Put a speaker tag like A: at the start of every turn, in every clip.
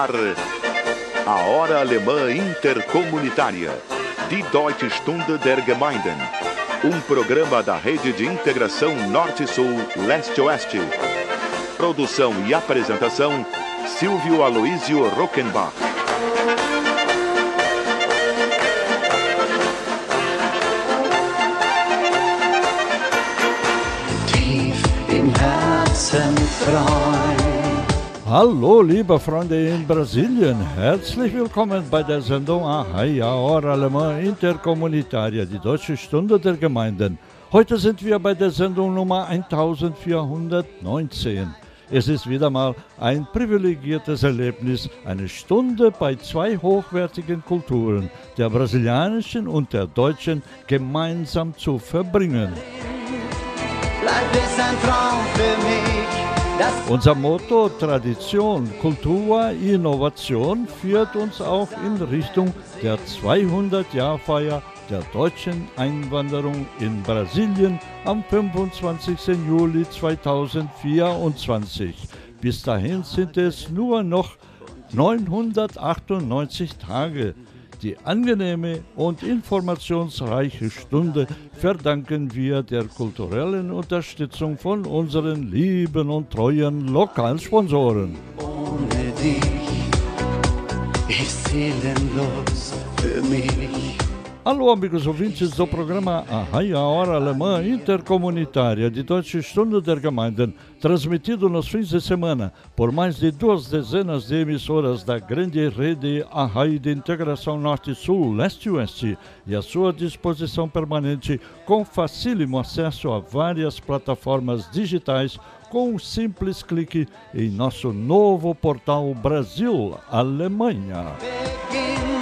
A: ar a Hora Alemã Intercomunitária, Die Deutsche Stunde der Gemeinden, um programa da Rede de Integração Norte-Sul, Leste-Oeste. Produção e apresentação, Silvio Aloísio Rockenbach.
B: Tief im Herzen frei.
C: Hallo, liebe Freunde in Brasilien. Herzlich willkommen bei der Sendung Ahai, Hora Alemã Intercomunitaria, die Deutsche Stunde der Gemeinden. Heute sind wir bei der Sendung Nummer 1419. Es ist wieder mal ein privilegiertes Erlebnis, eine Stunde bei zwei hochwertigen Kulturen, der brasilianischen und der deutschen, gemeinsam zu verbringen.
B: Bleib ein Traum für mich.
C: Unser Motto Tradition, Kultur, Innovation führt uns auch in Richtung der 200-Jahr-Feier der deutschen Einwanderung in Brasilien am 25. Juli 2024. Bis dahin sind es nur noch 998 Tage. Die angenehme und informationsreiche Stunde verdanken wir der kulturellen Unterstützung von unseren lieben und treuen Lokalsponsoren.
B: ohne dich ist seelenlos für mich.
C: Alô, amigos ouvintes do programa Arraia Hora Alemã Intercomunitária de Deutsche Stunde der Gemeinden, transmitido nos fins de semana por mais de duas dezenas de emissoras da grande rede Arrai de Integração Norte-Sul, Leste-Oeste, e à sua disposição permanente com facílimo acesso a várias plataformas digitais com um simples clique em nosso novo portal Brasil Alemanha.
B: Beginnt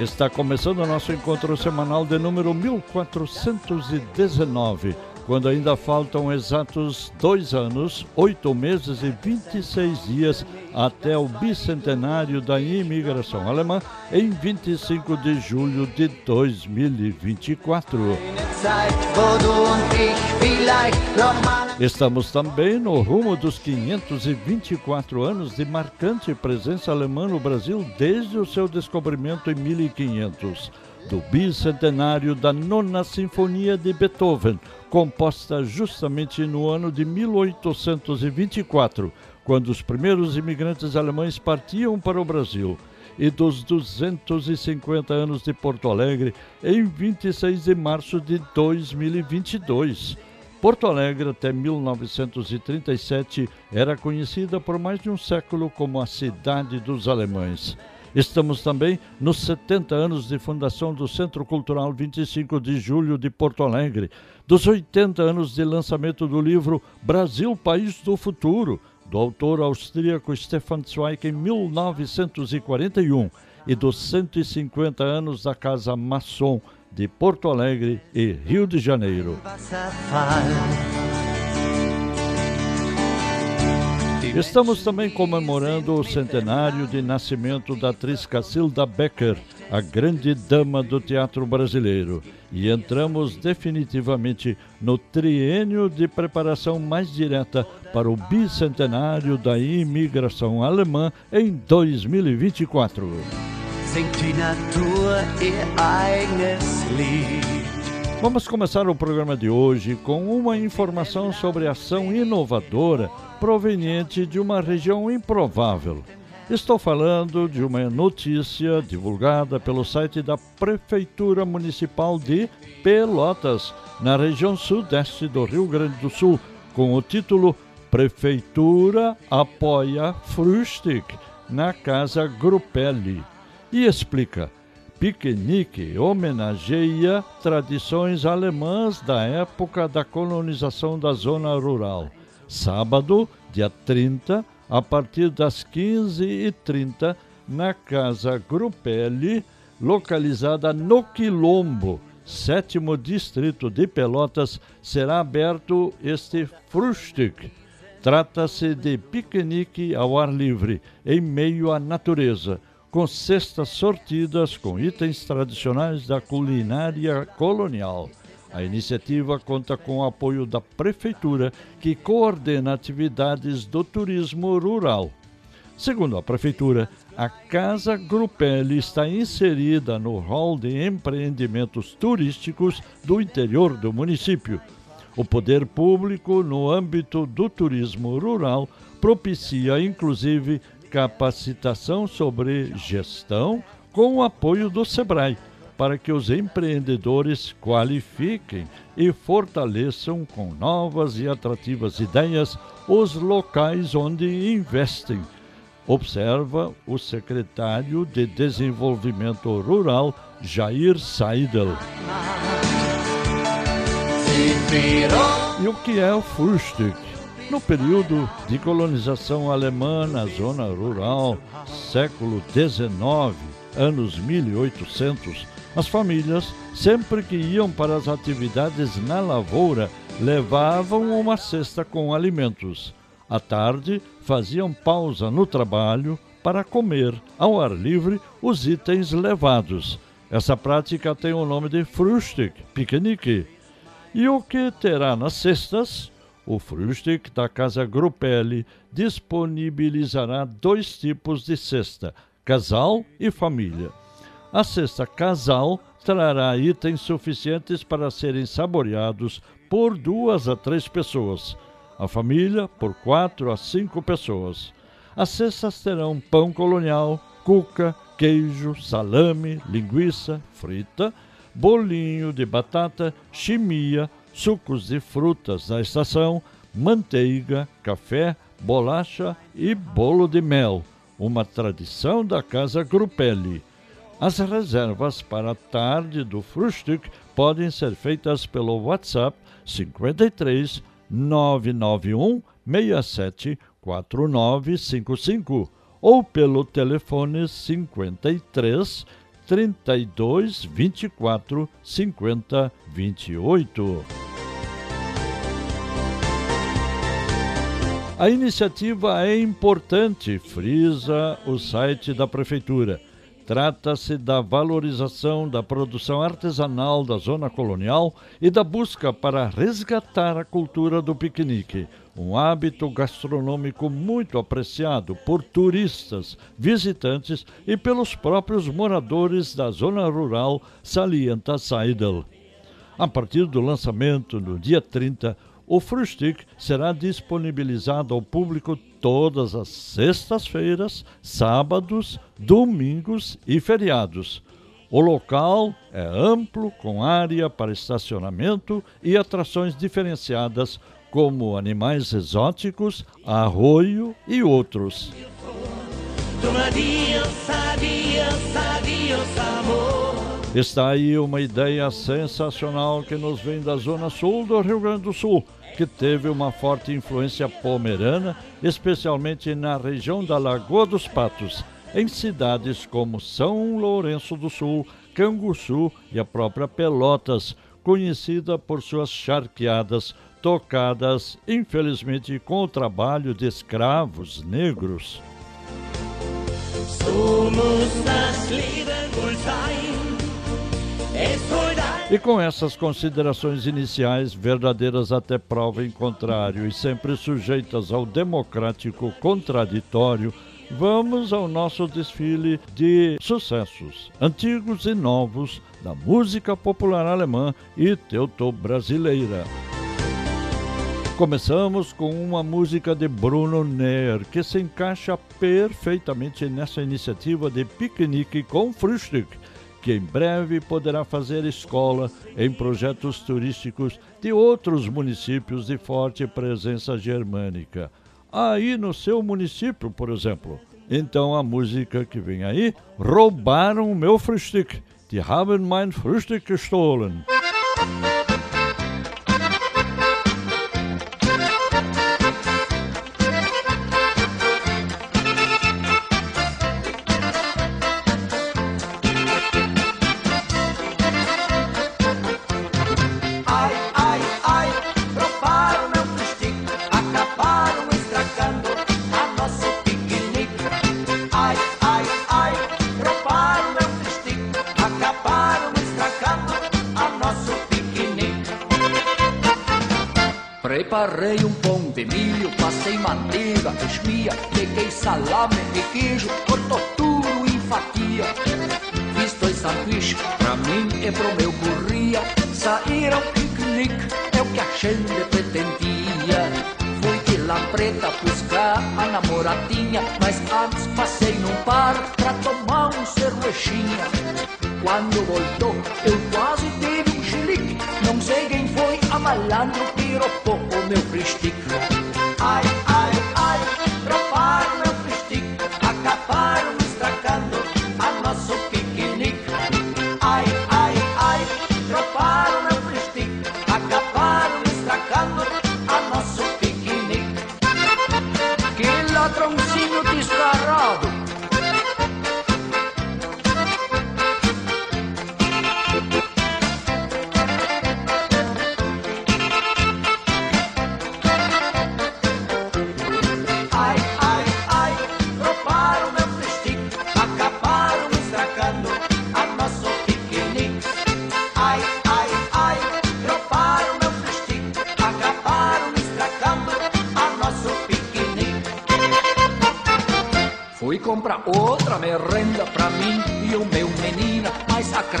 C: Está começando o nosso encontro semanal de número 1419, quando ainda faltam exatos dois anos, oito meses e 26 dias até o bicentenário da imigração alemã, em 25 de julho de 2024.
B: Eine Zeit, wo du und ich vielleicht noch mal
C: Estamos também no rumo dos 524 anos de marcante presença alemã no Brasil desde o seu descobrimento em 1500, do bicentenário da Nona Sinfonia de Beethoven, composta justamente no ano de 1824, quando os primeiros imigrantes alemães partiam para o Brasil. E dos 250 anos de Porto Alegre em 26 de março de 2022. Porto Alegre, até 1937, era conhecida por mais de um século como a cidade dos alemães. Estamos também nos 70 anos de fundação do Centro Cultural 25 de Julho de Porto Alegre, dos 80 anos de lançamento do livro Brasil, País do Futuro, do autor austríaco Stefan Zweig em 1941, e dos 150 anos da Casa Maçom de Porto Alegre e Rio de Janeiro. Estamos também comemorando o centenário de nascimento da atriz Cacilda Becker, a grande dama do teatro brasileiro. E entramos definitivamente no triênio de preparação mais direta para o bicentenário da imigração alemã em 2024.
B: Singt die Natur ihr eigenes Lied.
C: Vamos começar o programa de hoje com uma informação sobre ação inovadora proveniente de uma região improvável. Estou falando de uma notícia divulgada pelo site da Prefeitura Municipal de Pelotas, na região sudeste do Rio Grande do Sul, com o título Prefeitura apoia Frühstück na Casa Grupelli e explica. Piquenique homenageia tradições alemãs da época da colonização da zona rural. Sábado, dia 30, a partir das 15h30, na Casa Grupelli, localizada no Quilombo, sétimo distrito de Pelotas, será aberto este Frühstück. Trata-se de piquenique ao ar livre, em meio à natureza, com cestas sortidas com itens tradicionais da culinária colonial. A iniciativa conta com o apoio da Prefeitura, que coordena atividades do turismo rural. Segundo a Prefeitura, a Casa Grupelli está inserida no rol de empreendimentos turísticos do interior do município. O poder público, no âmbito do turismo rural, propicia inclusive capacitação sobre gestão com o apoio do SEBRAE, para que os empreendedores qualifiquem e fortaleçam com novas e atrativas ideias os locais onde investem observa o secretário de Desenvolvimento Rural, Jair Seidel. E o que é o Frühstück? No período de colonização alemã na zona rural, século XIX, anos 1800, as famílias, sempre que iam para as atividades na lavoura, levavam uma cesta com alimentos. À tarde, faziam pausa no trabalho para comer ao ar livre os itens levados. Essa prática tem o nome de Frühstück, piquenique. E o que terá nas cestas? O Frühstück da Casa Grupelli disponibilizará dois tipos de cesta, casal e família. A cesta casal trará itens suficientes para serem saboreados por duas a três pessoas a família por quatro a cinco pessoas. As cestas terão pão colonial, cuca, queijo, salame, linguiça frita, bolinho de batata, chimia, sucos de frutas da estação, manteiga, café, bolacha e bolo de mel, uma tradição da casa Grupelli. As reservas para a tarde do Frühstück podem ser feitas pelo WhatsApp 53 991 67 4955 ou pelo telefone 53 32 24 50 28. A iniciativa é importante, frisa o site da Prefeitura Trata-se da valorização da produção artesanal da zona colonial e da busca para resgatar a cultura do piquenique, um hábito gastronômico muito apreciado por turistas, visitantes e pelos próprios moradores da zona rural, salienta Seidel. A partir do lançamento no dia 30, o Frühstück será disponibilizado ao público todas as sextas-feiras, sábados, domingos e feriados. O local é amplo, com área para estacionamento e atrações diferenciadas, como animais exóticos, arroio e outros. Está aí uma ideia sensacional que nos vem da zona sul do Rio Grande do Sul, que teve uma forte influência pomerana, especialmente na região da Lagoa dos Patos, em cidades como São Lourenço do Sul, Canguçu e a própria Pelotas, conhecida por suas charqueadas tocadas, infelizmente, com o trabalho de escravos negros. Somos das e com essas considerações iniciais, verdadeiras até prova em contrário e sempre sujeitas ao democrático contraditório, vamos ao nosso desfile de sucessos, antigos e novos, da música popular alemã e teuto-brasileira. Começamos com uma música de Bruno Neer, que se encaixa perfeitamente nessa iniciativa de piquenique com Frühstück, que em breve poderá fazer escola em projetos turísticos de outros municípios de forte presença germânica. Aí no seu município, por exemplo. Então a música que vem aí, roubaram o meu Frühstück. Die haben mein Frühstück gestohlen.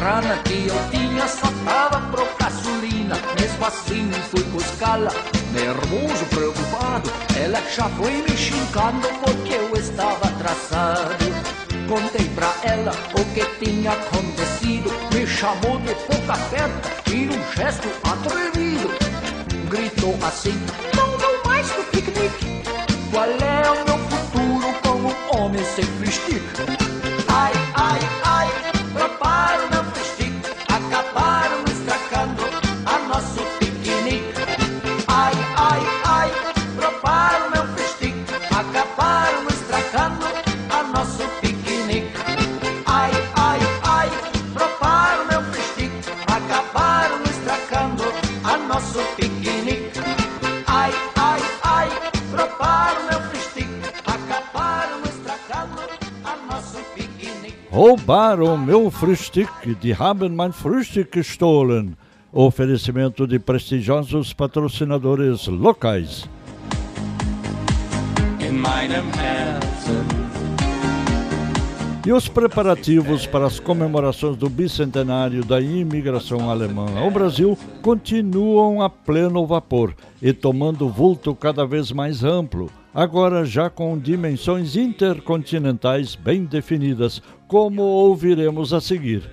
D: Mas a grana que eu tinha só tava pro gasolina. Mesmo assim fui buscá-la, nervoso, preocupado. Ela já foi me xingando porque eu estava atrasado. Contei pra ela o que tinha acontecido, me chamou de boca aberta e num gesto atrevido. Gritou assim,
C: Roubaram meu Frühstück, die haben mein Frühstück gestohlen. Oferecimento de prestigiosos patrocinadores locais. E os preparativos para as comemorações do bicentenário da imigração alemã ao Brasil continuam a pleno vapor e tomando vulto cada vez mais amplo, agora já com dimensões intercontinentais bem definidas, como ouviremos a seguir.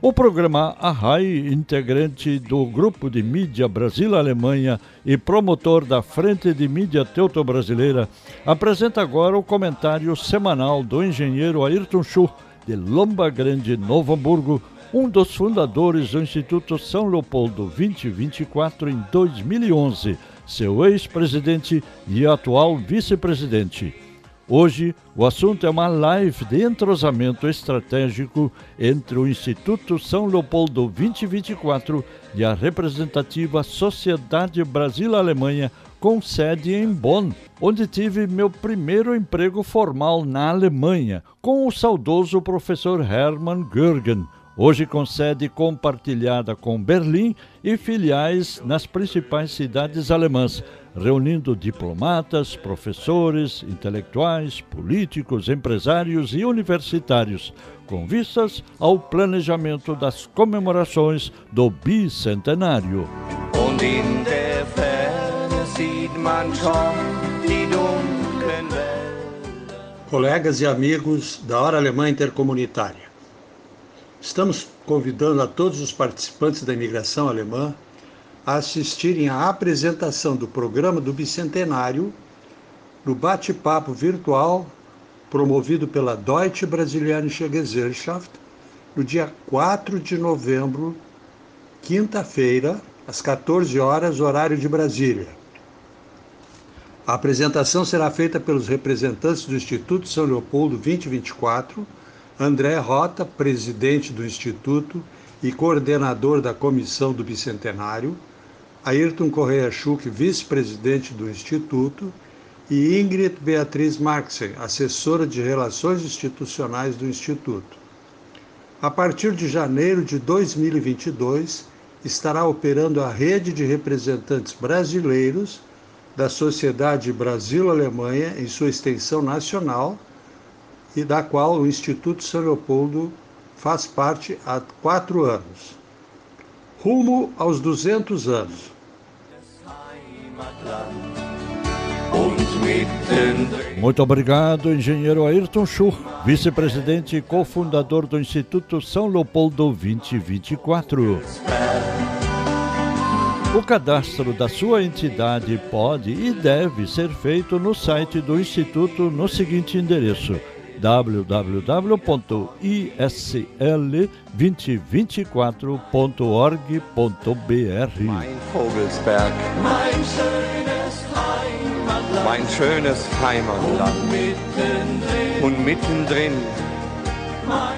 C: O programa Arrai, integrante do grupo de mídia Brasil-Alemanha e promotor da Frente de Mídia Teuto-Brasileira, apresenta agora o comentário semanal do engenheiro Ayrton Schuh, de Lomba Grande, Novo Hamburgo, um dos fundadores do Instituto São Leopoldo 2024 em 2011, seu ex-presidente e atual vice-presidente. Hoje, o assunto é uma live de entrosamento estratégico entre o Instituto São Leopoldo 2024 e a representativa Sociedade Brasil-Alemanha, com sede em Bonn, onde tive meu primeiro emprego formal na Alemanha, com o saudoso professor Hermann Görgen, hoje com sede compartilhada com Berlim e filiais nas principais cidades alemãs, reunindo diplomatas, professores, intelectuais, políticos, empresários e universitários, com vistas ao planejamento das comemorações do bicentenário.
E: Colegas e amigos da Hora Alemã Intercomunitária, estamos convidando a todos os participantes da imigração alemã a assistirem à apresentação do programa do Bicentenário no bate-papo virtual promovido pela Deutsche Brasilianische Gesellschaft no dia 4 de novembro, quinta-feira, às 14 horas, horário de Brasília. A apresentação será feita pelos representantes do Instituto São Leopoldo 2024, André Rota, presidente do Instituto e coordenador da comissão do Bicentenário, Ayrton Correia Schuch, vice-presidente do Instituto, e Ingrid Beatriz Marxen, assessora de Relações Institucionais do Instituto. A partir de janeiro de 2022, estará operando a rede de representantes brasileiros da Sociedade Brasil-Alemanha em sua extensão nacional e da qual o Instituto São Leopoldo faz parte há quatro anos. Rumo aos 200 anos.
C: Muito obrigado, engenheiro Ayrton Schur, vice-presidente e cofundador do Instituto São Leopoldo 2024. O cadastro da sua entidade pode e deve ser feito no site do Instituto no seguinte endereço www.isl2024.org.br.
F: Mein Vogelsberg, mein schönes Heimatland, mein schönes Heimatland. Und mittendrin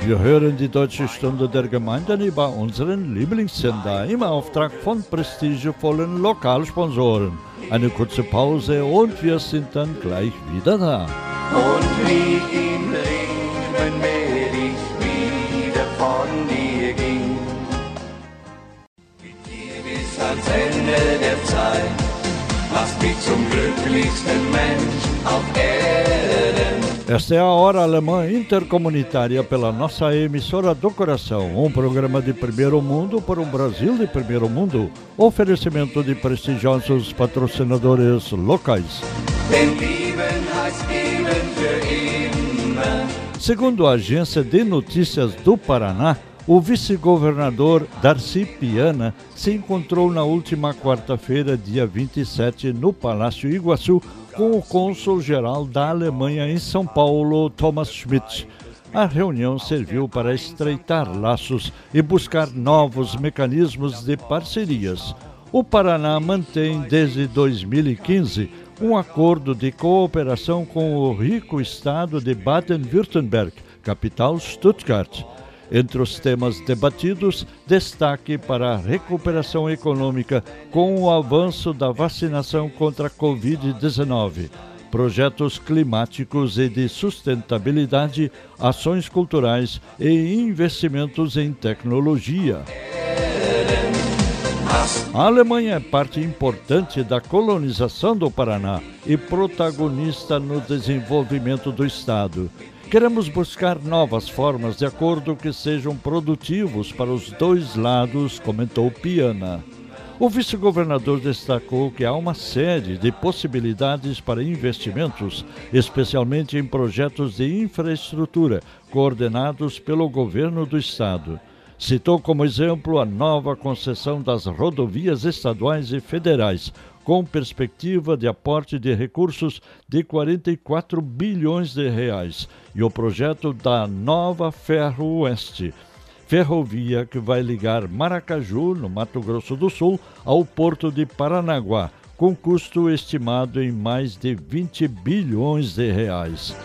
C: Wir hören die Deutsche Stunde der Gemeinden über unseren Lieblingssender im Auftrag von prestigevollen Lokalsponsoren. Eine kurze Pause und wir sind dann gleich wieder da.
F: und wie Ende der Zeit, machst mich zum glücklichsten Mensch auf Erden.
C: Esta é a Hora Alemã Intercomunitária pela nossa emissora do coração, um programa de primeiro mundo para um Brasil de primeiro mundo. Oferecimento de prestigiosos patrocinadores locais.
F: Denn lieben heißt geben für immer.
C: Segundo a agência de notícias do Paraná, o vice-governador Darcy Piana se encontrou na última quarta-feira, dia 27, no Palácio Iguaçu, com o cônsul-geral da Alemanha em São Paulo, Thomas Schmidt. A reunião serviu para estreitar laços e buscar novos mecanismos de parcerias. O Paraná mantém desde 2015 um acordo de cooperação com o rico estado de Baden-Württemberg, capital Stuttgart. Entre os temas debatidos, destaque para a recuperação econômica com o avanço da vacinação contra a Covid-19, projetos climáticos e de sustentabilidade, ações culturais e investimentos em tecnologia. A Alemanha é parte importante da colonização do Paraná e protagonista no desenvolvimento do Estado. Queremos buscar novas formas de acordo que sejam produtivos para os dois lados, comentou Piana. O vice-governador destacou que há uma série de possibilidades para investimentos, especialmente em projetos de infraestrutura coordenados pelo governo do estado. Citou como exemplo a nova concessão das rodovias estaduais e federais, com perspectiva de aporte de recursos de 44 bilhões de reais, e o projeto da Nova Ferro Oeste, ferrovia que vai ligar Maracaju, no Mato Grosso do Sul, ao porto de Paranaguá, com custo estimado em mais de 20 bilhões de reais.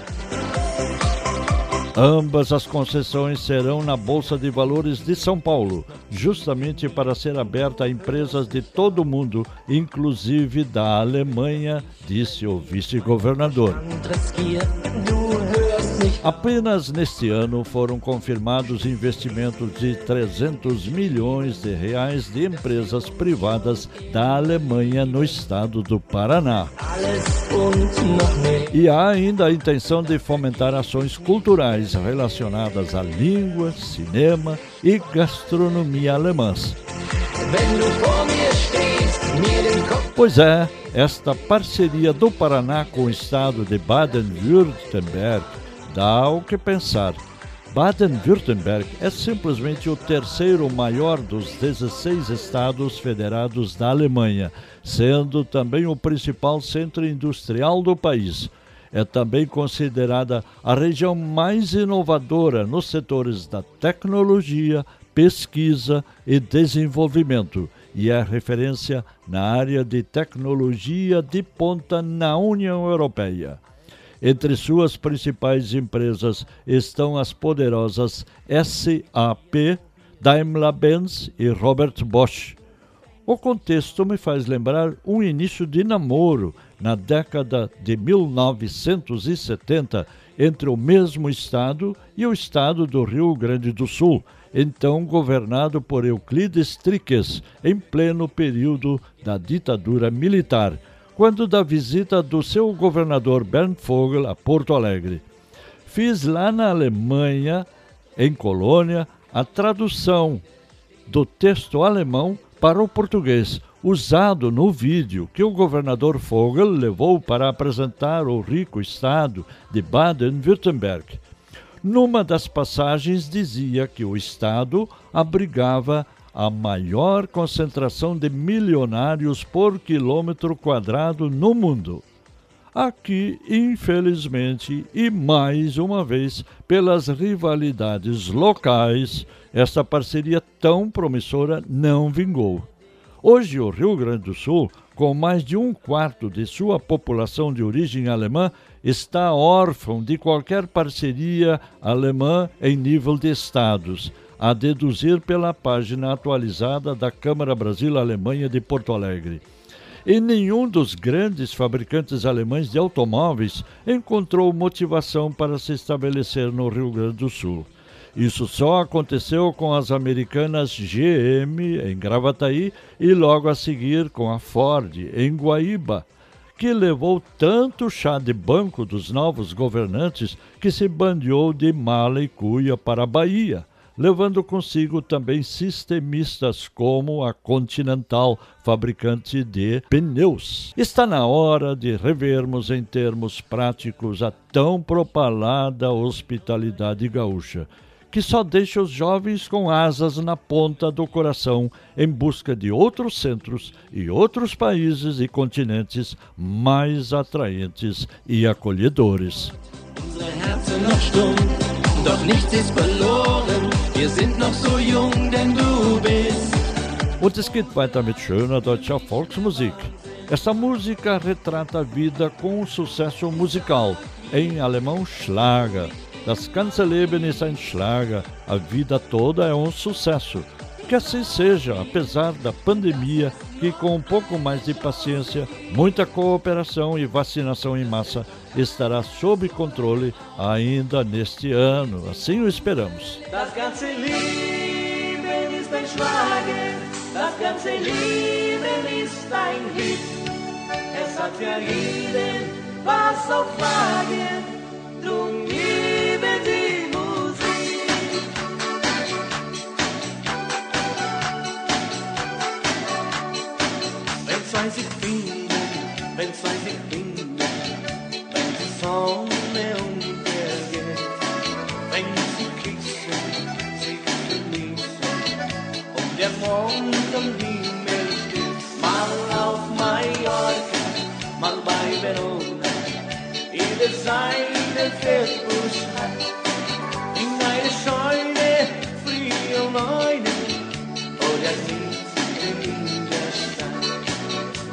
C: Ambas as concessões serão na Bolsa de Valores de São Paulo, justamente para ser aberta a empresas de todo o mundo, inclusive da Alemanha, disse o vice-governador. Apenas neste ano foram confirmados investimentos de 300 milhões de reais de empresas privadas da Alemanha no estado do Paraná. E há ainda a intenção de fomentar ações culturais relacionadas à língua, cinema e gastronomia alemãs. Pois é, esta parceria do Paraná com o estado de Baden-Württemberg dá o que pensar. Baden-Württemberg é simplesmente o terceiro maior dos 16 estados federados da Alemanha, sendo também o principal centro industrial do país. É também considerada a região mais inovadora nos setores da tecnologia, pesquisa e desenvolvimento e é referência na área de tecnologia de ponta na União Europeia. Entre suas principais empresas estão as poderosas SAP, Daimler-Benz e Robert Bosch. O contexto me faz lembrar um início de namoro na década de 1970 entre o mesmo estado e o estado do Rio Grande do Sul, então governado por Euclides Triques, em pleno período da ditadura militar quando da visita do seu governador Bernd Vogel a Porto Alegre. Fiz lá na Alemanha, em Colônia, a tradução do texto alemão para o português, usado no vídeo que o governador Vogel levou para apresentar o rico estado de Baden-Württemberg. Numa das passagens dizia que o estado abrigava a maior concentração de milionários por quilômetro quadrado no mundo. Aqui, infelizmente, e mais uma vez pelas rivalidades locais, esta parceria tão promissora não vingou. Hoje, o Rio Grande do Sul, com mais de um quarto de sua população de origem alemã, está órfão de qualquer parceria alemã em nível de estados, a deduzir pela página atualizada da Câmara Brasil-Alemanha de Porto Alegre e nenhum dos grandes fabricantes alemães de automóveis encontrou motivação para se estabelecer no Rio Grande do Sul. Isso só aconteceu com as americanas GM em Gravataí e logo a seguir com a Ford em Guaíba, que levou tanto chá de banco dos novos governantes que se bandeou de mala e cuia para a Bahia levando consigo também sistemistas como a Continental, fabricante de pneus. Está na hora de revermos em termos práticos a tão propalada hospitalidade gaúcha que só deixa os jovens com asas na ponta do coração em busca de outros centros e outros países e continentes mais atraentes e acolhedores. Doch nichts ist verloren, wir sind noch so jung, denn du bist. Und es geht weiter mit schöner deutscher Volksmusik. Essa música retrata a vida com um sucesso musical, em alemão Schlager. Das ganze Leben ist ein Schlager, a vida toda é um sucesso. Que assim seja, apesar da pandemia, que com um pouco mais de paciência, muita cooperação e vacinação em massa estará sob controle ainda neste ano. Assim o esperamos. Das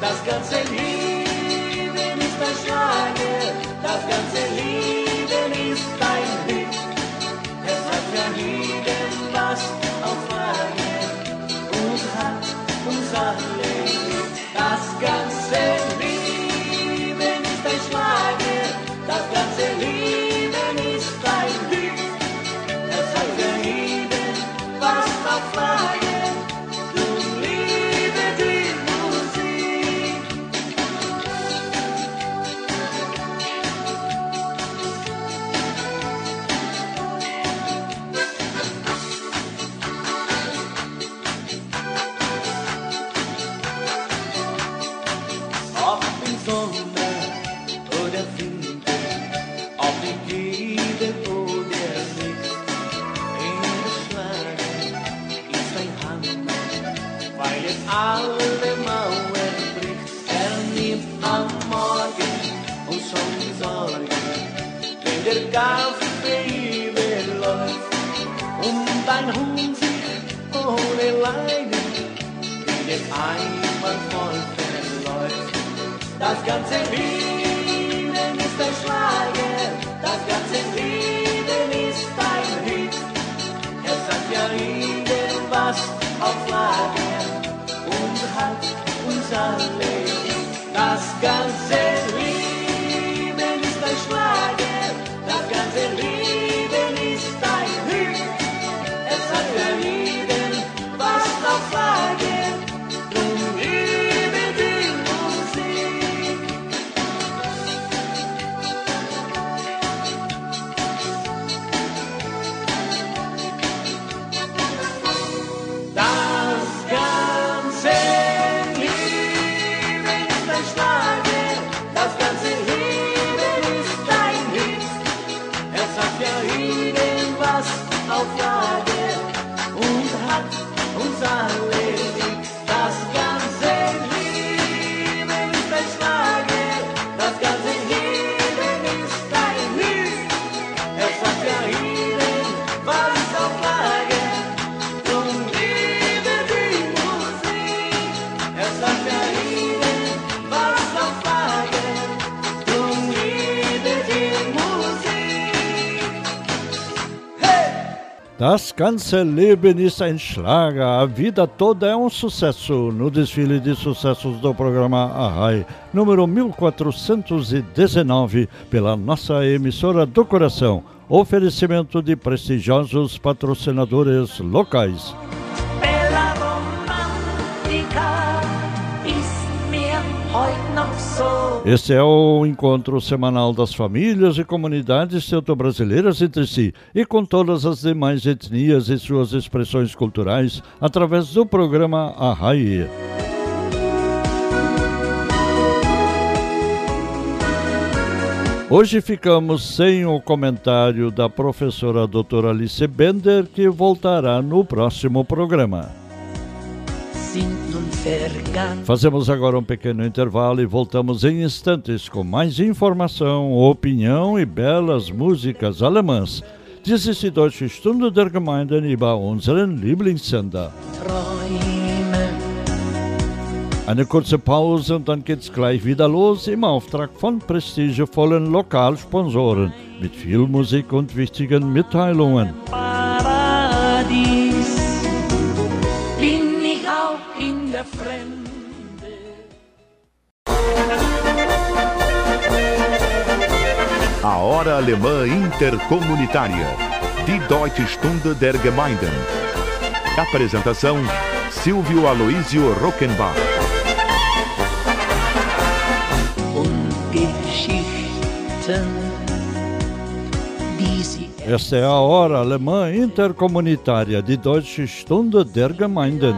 C: das ganze Leben ist ein Schlager, das ganze Leben ist ein Hit. Es hat für jeden was auf Lager und hat uns alle der Kaffee überläuft und ein Hund sich ohne Leiden in den Eimer voll verläuft. Das ganze Leben ist ein Schlager, das ganze Leben ist ein Hit. Es hat ja jeden was auf Lager und hat uns alle Das ganze Leben ist ein Schlager, a vida toda é um sucesso. No desfile de sucessos do programa Arrai, número 1419, pela nossa emissora do coração. Oferecimento de prestigiosos patrocinadores locais. Este é o encontro semanal das famílias e comunidades teuto-brasileiras entre si e com todas as demais etnias e suas expressões culturais através do programa Arrai. Hoje ficamos sem o comentário da professora doutora Alice Bender, que voltará no próximo programa. Fazemos agora um pequeno intervalo e voltamos em instantes com mais informação, opinião e belas músicas alemãs. Dies ist die Deutsche Stunde der Gemeinden über unseren Lieblingssender. Eine kurze Pause und dann geht's gleich wieder los im Auftrag von prestigevollen Lokalsponsoren mit viel Musik und wichtigen Mitteilungen.
A: A Hora Alemã Intercomunitária. Die Deutsche Stunde der Gemeinden. Apresentação: Silvio Aloísio Rockenbach.
C: Und Geschichten esta é a hora alemã intercomunitária de Deutsche Stunde der Gemeinden.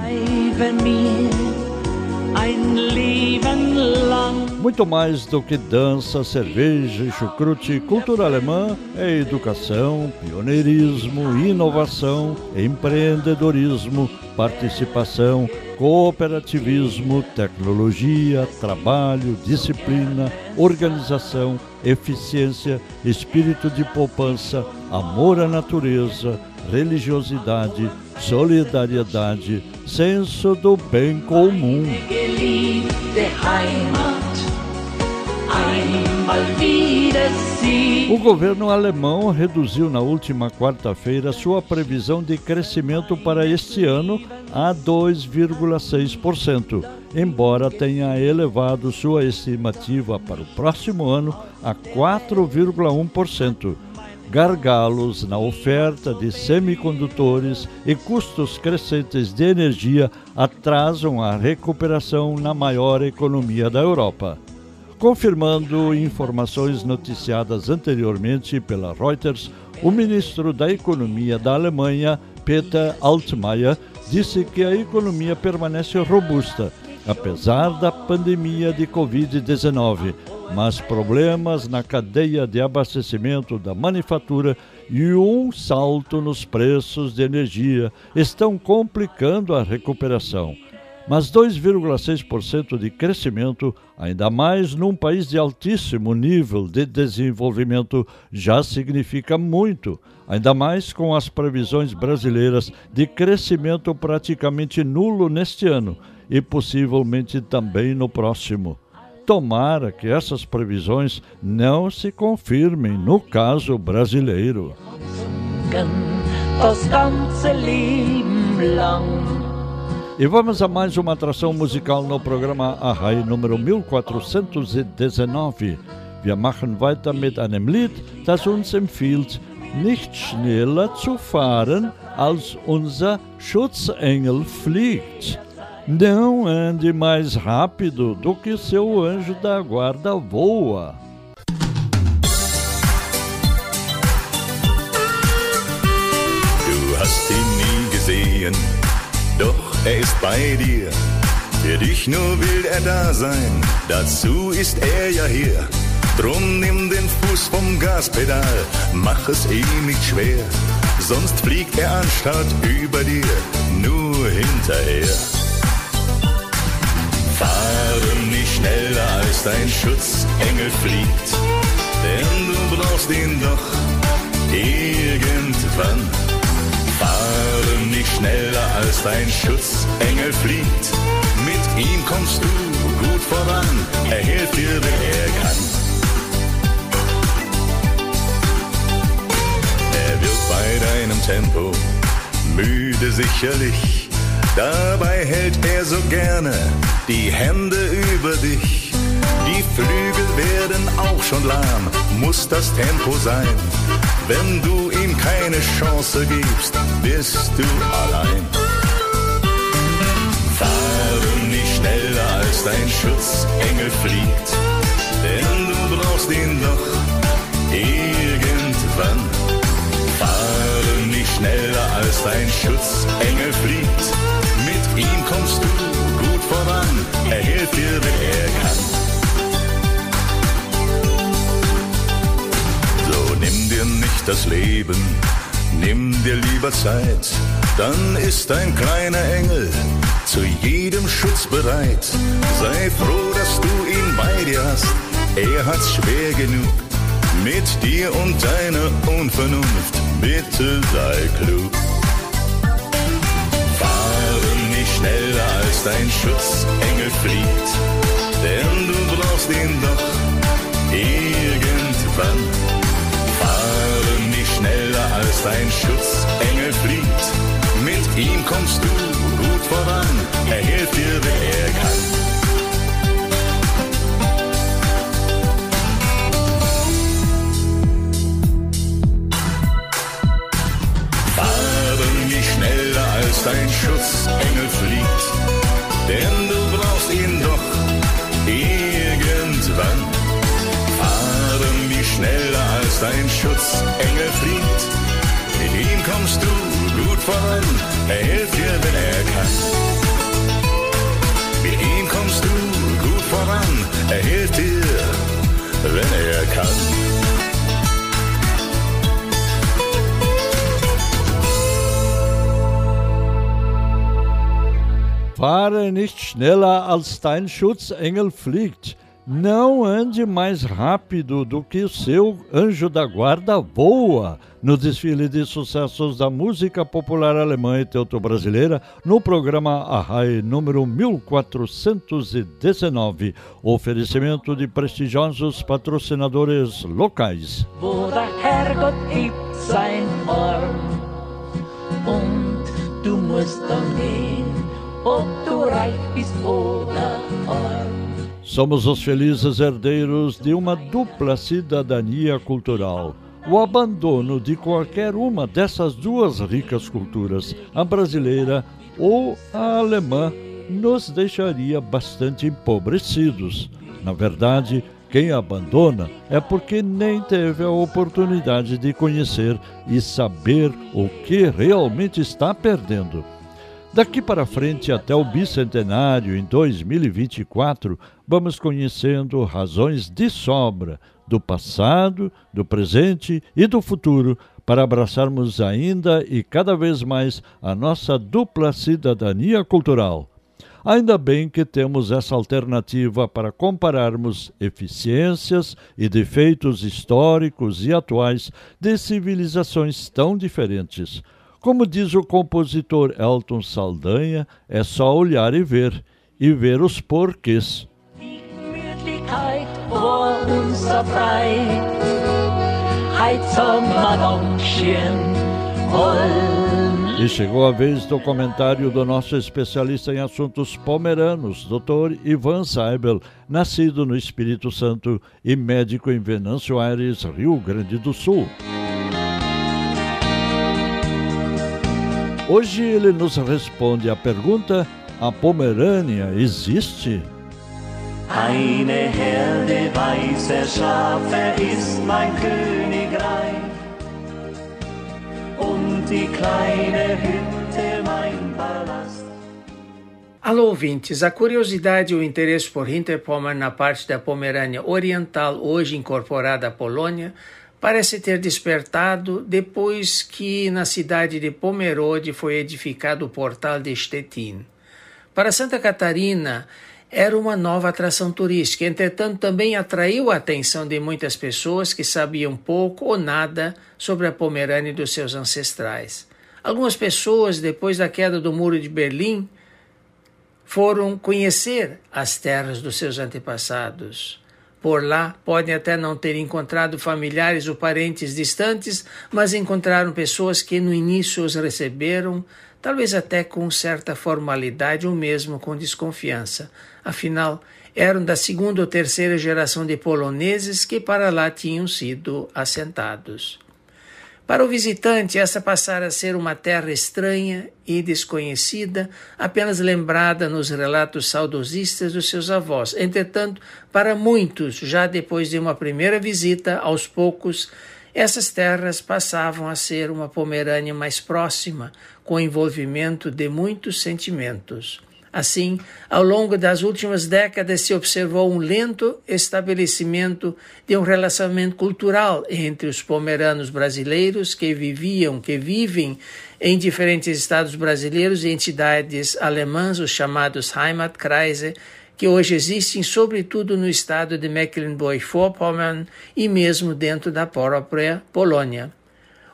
C: Muito mais do que dança, cerveja e chucrute, cultura alemã é educação, pioneirismo, inovação, empreendedorismo, participação, cooperativismo, tecnologia, trabalho, disciplina, organização, eficiência, espírito de poupança, amor à natureza, religiosidade, solidariedade, senso do bem comum. O governo alemão reduziu na última quarta-feira sua previsão de crescimento para este ano a 2,6%, embora tenha elevado sua estimativa para o próximo ano a 4,1% gargalos na oferta de semicondutores e custos crescentes de energia atrasam a recuperação na maior economia da Europa. Confirmando informações noticiadas anteriormente pela Reuters, o ministro da Economia da Alemanha, Peter Altmaier, disse que a economia permanece robusta, apesar da pandemia de Covid-19, mas problemas na cadeia de abastecimento da manufatura e um salto nos preços de energia estão complicando a recuperação. Mas 2,6% de crescimento, ainda mais num país de altíssimo nível de desenvolvimento, já significa muito, ainda mais com as previsões brasileiras de crescimento praticamente nulo neste ano e possivelmente também no próximo. Tomara que essas previsões não se confirmem no caso brasileiro. E vamos a mais uma atração musical no programa Arrai número 1419. Wir machen weiter mit einem Lied, das uns empfiehlt, nicht schneller zu fahren, als unser Schutzengel fliegt. Não ande mais rápido do que seu anjo da guarda voa.
G: Du hast ihn nie gesehen, doch er ist bei dir. Für dich nur will er da sein, dazu ist er ja hier. Drum nimm den Fuß vom Gaspedal, mach es ihm nicht schwer, sonst fliegt er anstatt über dir nur hinterher. Fahre nicht schneller als dein Schutzengel fliegt, denn du brauchst ihn doch irgendwann. Fahre nicht schneller als dein Schutzengel fliegt, mit ihm kommst du gut voran, er hilft dir, wenn er kann. Er wird bei bei deinem Tempo, müde sicherlich. Dabei hält er so gerne die Hände über dich. Die Flügel werden auch schon lahm, muss das Tempo sein. Wenn du ihm keine Chance gibst, bist du allein. Fahre nicht schneller als dein Schutzengel fliegt, denn du brauchst ihn doch schneller als dein Schutzengel fliegt, mit ihm kommst du gut voran, er hilft dir, wenn er kann. So nimm dir nicht das Leben, nimm dir lieber Zeit, dann ist ein kleiner Engel zu jedem Schutz bereit. Sei froh, dass du ihn bei dir hast, er hat's schwer genug. Mit dir und deiner Unvernunft, bitte sei klug. Fahre nicht schneller als dein Schutzengel fliegt, denn du brauchst ihn doch irgendwann. Fahre nicht schneller als dein Schutzengel fliegt, mit ihm kommst du gut voran, er hilft dir, wenn er kann. Dein Schutzengel fliegt, denn du brauchst ihn doch irgendwann. Fahre nicht schneller als dein Schutzengel fliegt, mit ihm kommst du gut voran, er hilft dir, wenn er kann. Mit ihm kommst du gut voran, er hilft dir, wenn er kann.
C: Fahre nicht schneller als dein Schutzengel fliegt. Não ande mais rápido do que o seu anjo da guarda voa. No desfile de sucessos da música popular alemã e teuto-brasileira, no programa Arrai número 1419. Oferecimento de prestigiosos patrocinadores locais.
D: Herrgott sein Arm und du musst dann gehen,
C: Somos os felizes herdeiros de uma dupla cidadania cultural. O abandono de qualquer uma dessas duas ricas culturas, a brasileira ou a alemã, nos deixaria bastante empobrecidos. Na verdade, quem abandona é porque nem teve a oportunidade de conhecer e saber o que realmente está perdendo. Daqui para frente até o bicentenário em 2024, vamos conhecendo razões de sobra do passado, do presente e do futuro para abraçarmos ainda e cada vez mais a nossa dupla cidadania cultural. Ainda bem que temos essa alternativa para compararmos eficiências e defeitos históricos e atuais de civilizações tão diferentes. Como diz o compositor Elton Saldanha, é só olhar e ver, e ver os porquês. E chegou a vez do comentário do nosso especialista em assuntos pomeranos, Dr. Ivan Seibel, nascido no Espírito Santo e médico em Venâncio Aires, Rio Grande do Sul. Hoje ele nos responde a pergunta: a Pomerânia existe?
F: Eine Herde weißer Schafe ist mein Königreich und die kleine Hütte mein Palast.
H: Alô, ouvintes, a curiosidade e o interesse por Hinterpommern na parte da Pomerânia Oriental, hoje incorporada à Polônia, parece ter despertado depois que na cidade de Pomerode foi edificado o portal de Stettin. Para Santa Catarina, era uma nova atração turística, entretanto, também atraiu a atenção de muitas pessoas que sabiam pouco ou nada sobre a Pomerânia e dos seus ancestrais. Algumas pessoas, depois da queda do Muro de Berlim, foram conhecer as terras dos seus antepassados. Por lá podem até não ter encontrado familiares ou parentes distantes, mas encontraram pessoas que no início os receberam, talvez até com certa formalidade ou mesmo com desconfiança. Afinal, eram da segunda ou terceira geração de poloneses que para lá tinham sido assentados. Para o visitante, essa passara a ser uma terra estranha e desconhecida, apenas lembrada nos relatos saudosistas dos seus avós. Entretanto, para muitos, já depois de uma primeira visita, aos poucos, essas terras passavam a ser uma Pomerânia mais próxima, com envolvimento de muitos sentimentos. Assim, ao longo das últimas décadas se observou um lento estabelecimento de um relacionamento cultural entre os pomeranos brasileiros que viviam, que vivem em diferentes estados brasileiros e entidades alemãs, os chamados Heimatkreise, que hoje existem sobretudo no estado de Mecklenburg-Vorpommern e mesmo dentro da própria Polônia.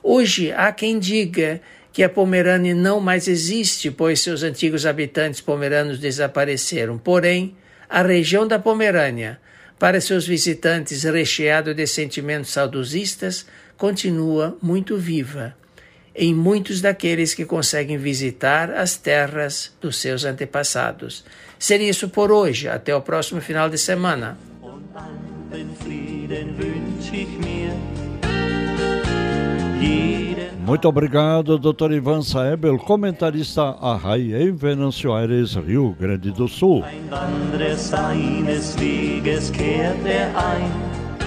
H: Hoje há quem diga que a Pomerânia não mais existe, pois seus antigos habitantes pomeranos desapareceram. Porém, a região da Pomerânia, para seus visitantes recheado de sentimentos saudosistas, continua muito viva em muitos daqueles que conseguem visitar as terras dos seus antepassados. Seria isso por hoje. Até o próximo final de semana.
C: Muito obrigado, Dr. Ivan Saebel, comentarista a RAI em Venâncio Aires, Rio Grande do Sul.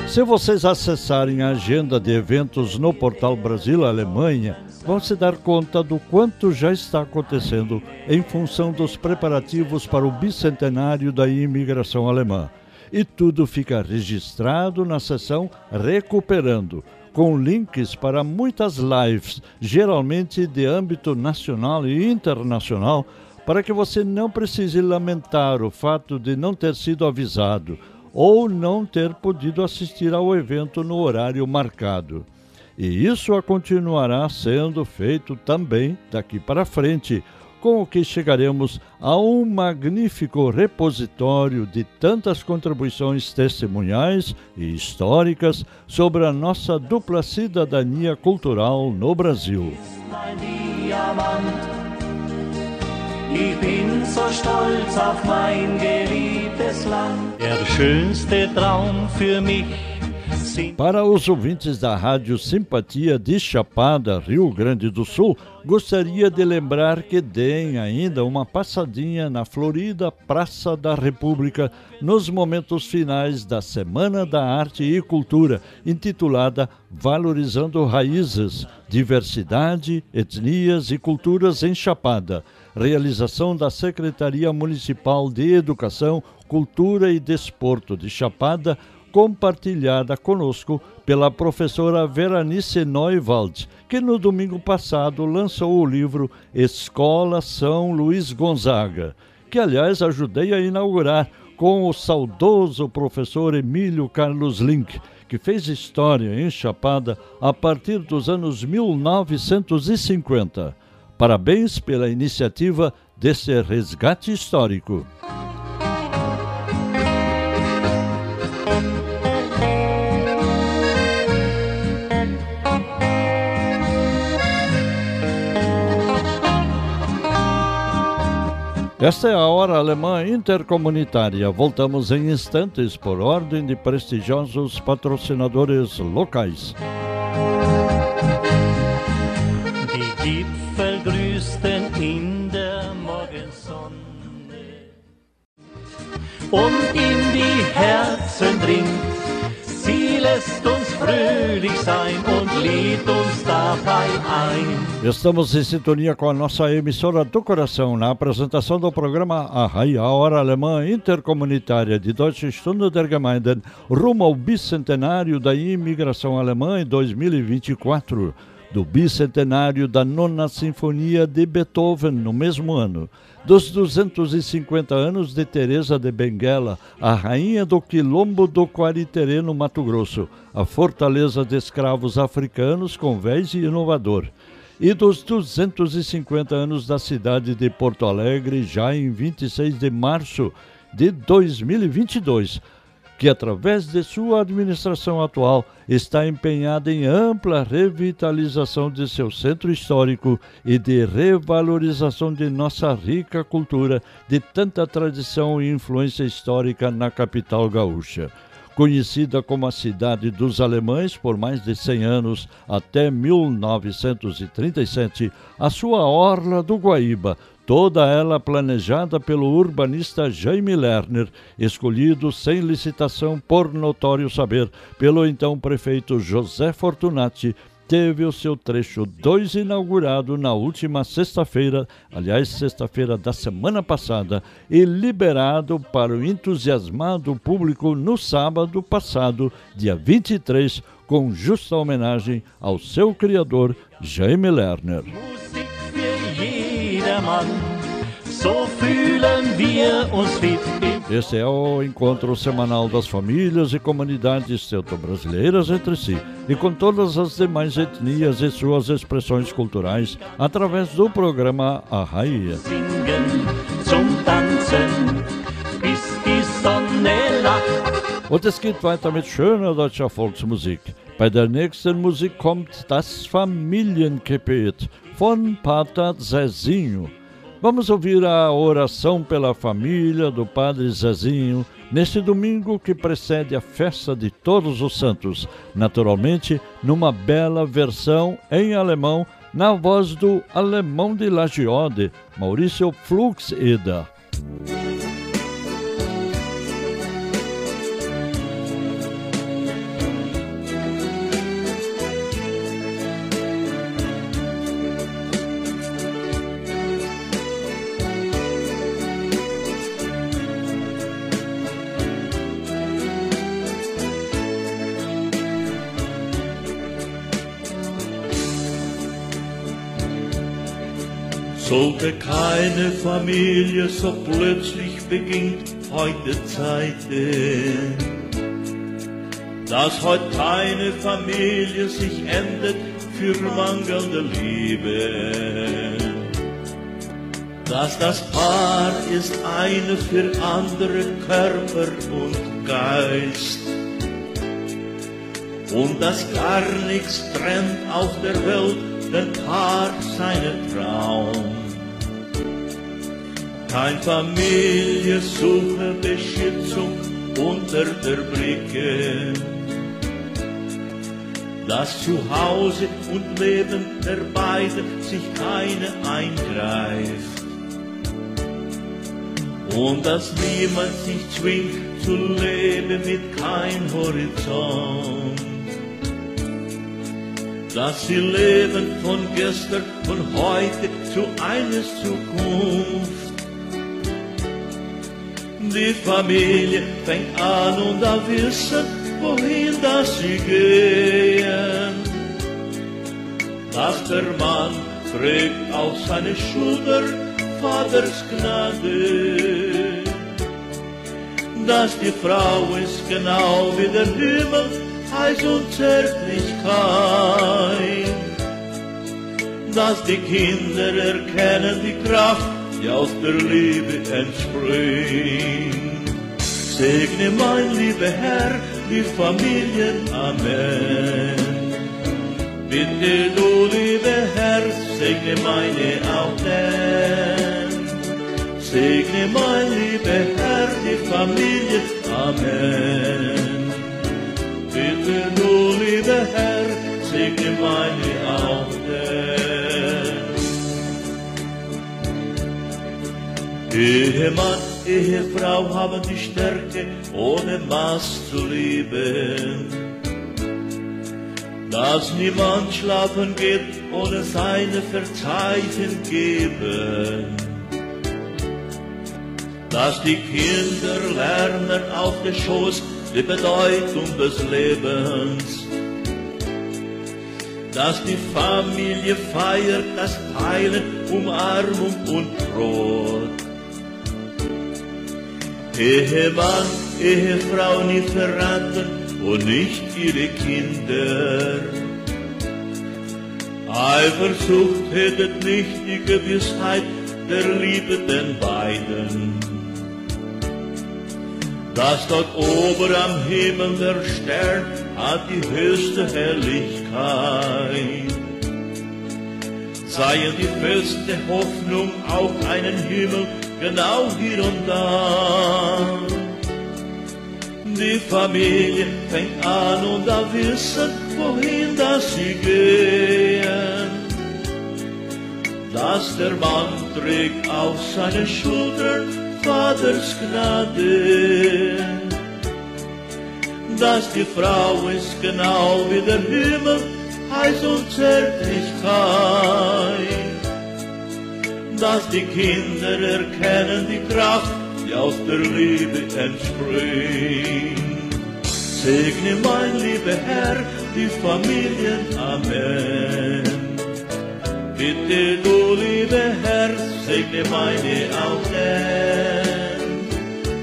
C: Se vocês acessarem a agenda de eventos no portal Brasil Alemanha, vão se dar conta do quanto já está acontecendo em função dos preparativos para o bicentenário da imigração alemã. E tudo fica registrado na seção Recuperando com links para muitas lives, geralmente de âmbito nacional e internacional, para que você não precise lamentar o fato de não ter sido avisado ou não ter podido assistir ao evento no horário marcado. E isso continuará sendo feito também daqui para frente com o que chegaremos a um magnífico repositório de tantas contribuições testemunhais e históricas sobre a nossa dupla cidadania cultural no Brasil. Der schönste Traum für mich para os ouvintes da Rádio Simpatia de Chapada, Rio Grande do Sul, gostaria de lembrar que deem ainda uma passadinha na Florida Praça da República nos momentos finais da Semana da Arte e Cultura, intitulada Valorizando Raízes, Diversidade, Etnias e Culturas em Chapada. Realização da Secretaria Municipal de Educação, Cultura e Desporto de Chapada, compartilhada conosco pela professora Veranice Neuwald, que no domingo passado lançou o livro Escola São Luís Gonzaga, que aliás ajudei a inaugurar com o saudoso professor Emílio Carlos Link, que fez história em Chapada a partir dos anos 1950. Parabéns pela iniciativa desse resgate histórico. Esta é a Hora Alemã Intercomunitária. Voltamos em instantes por ordem de prestigiosos patrocinadores locais. Und in die Herzen dringt Sie lässt uns fröhlich sein Estamos em sintonia com a nossa emissora do coração na apresentação do programa A Raia Hora Alemã Intercomunitária de Deutsche Stunde der Gemeinden rumo ao bicentenário da imigração alemã em 2024 do bicentenário da Nona Sinfonia de Beethoven no mesmo ano dos 250 anos de Teresa de Benguela, a rainha do quilombo do Quariterê no Mato Grosso, a fortaleza de escravos africanos convés e inovador, e dos 250 anos da cidade de Porto Alegre, já em 26 de março de 2022, que, através de sua administração atual, está empenhada em ampla revitalização de seu centro histórico e de revalorização de nossa rica cultura de tanta tradição e influência histórica na capital gaúcha. Conhecida como a cidade dos alemães por mais de 100 anos, até 1937, a sua Orla do Guaíba toda ela planejada pelo urbanista Jaime Lerner, escolhido sem licitação por notório saber pelo então prefeito José Fortunati, teve o seu trecho 2 inaugurado na última sexta-feira, aliás, sexta-feira da semana passada, e liberado para o entusiasmado público no sábado passado, dia 23, com justa homenagem ao seu criador, Jaime Lerner. So fühlen wir uns fit. Este é o encontro semanal das famílias e comunidades celto-brasileiras entre si e com todas as demais etnias e suas expressões culturais através do programa A Raia. Und es geht weiter mit schöner deutscher Volksmusik. Bei der nächsten Musik kommt das Familiengebet von Pater Zezinho. Vamos ouvir a oração pela família do Padre Zezinho neste domingo que precede a festa de Todos os Santos, naturalmente numa bela versão em alemão, na voz do alemão de Lagiode, Maurício Fluxeder.
I: Sollte keine Familie so plötzlich beginnt heute Zeiten, dass heute keine Familie sich endet für mangelnde Liebe, dass das Paar ist eine für andere Körper und Geist. Und dass gar nichts trennt auf der Welt den Paar seinen Traum. Kein Familie suche Beschützung unter der Brücke. Das Zuhause und Leben der beiden sich keine eingreift. Und dass niemand sich zwingt zu leben mit kein Horizont. Dass sie leben von gestern, von heute zu eines Zukunft die Familie fängt an und da gehen. Dass der Mann trägt auf seine Schulter Vaters Gnade. Dass die Frau ist genau wie der Himmel, heiß und Zärtlichkeit. Dass die Kinder erkennen die Kraft aus der Liebe entspringt. Segne mein lieber Herr die Familien, Amen. Bitte du, lieber Herr, segne meine auch denn. Segne mein lieber Herr die Familie, Amen. Bitte du, lieber Herr, segne meine auch Ehemann, Ehefrau haben die Stärke, ohne Maß zu lieben. Dass niemand schlafen geht, ohne seine Verzeichen geben. Dass die Kinder lernen auf der Schoß die Bedeutung des Lebens. Dass die Familie feiert das Teilen, Umarmung und Brot Ehemann, Ehefrau nicht verraten und nicht ihre Kinder. Eifersucht hättet nicht die Gewissheit der Liebe den beiden. dass dort ober am Himmel der Stern hat die höchste Herrlichkeit. Sei die feste Hoffnung auf einen Himmel genau hier und da. Die Familie fängt an und da wissen, wohin das sie gehen. Dass der Mann trägt auf seine Schultern Vaters Gnade. Dass die Frau ist genau wie der Himmel, heiß und Zärtlichkeit. Dass die Kinder erkennen die Kraft, die aus der Liebe entspricht. Segne mein lieber Herr die Familien, Amen. Bitte du, lieber Herr, segne meine auch denn.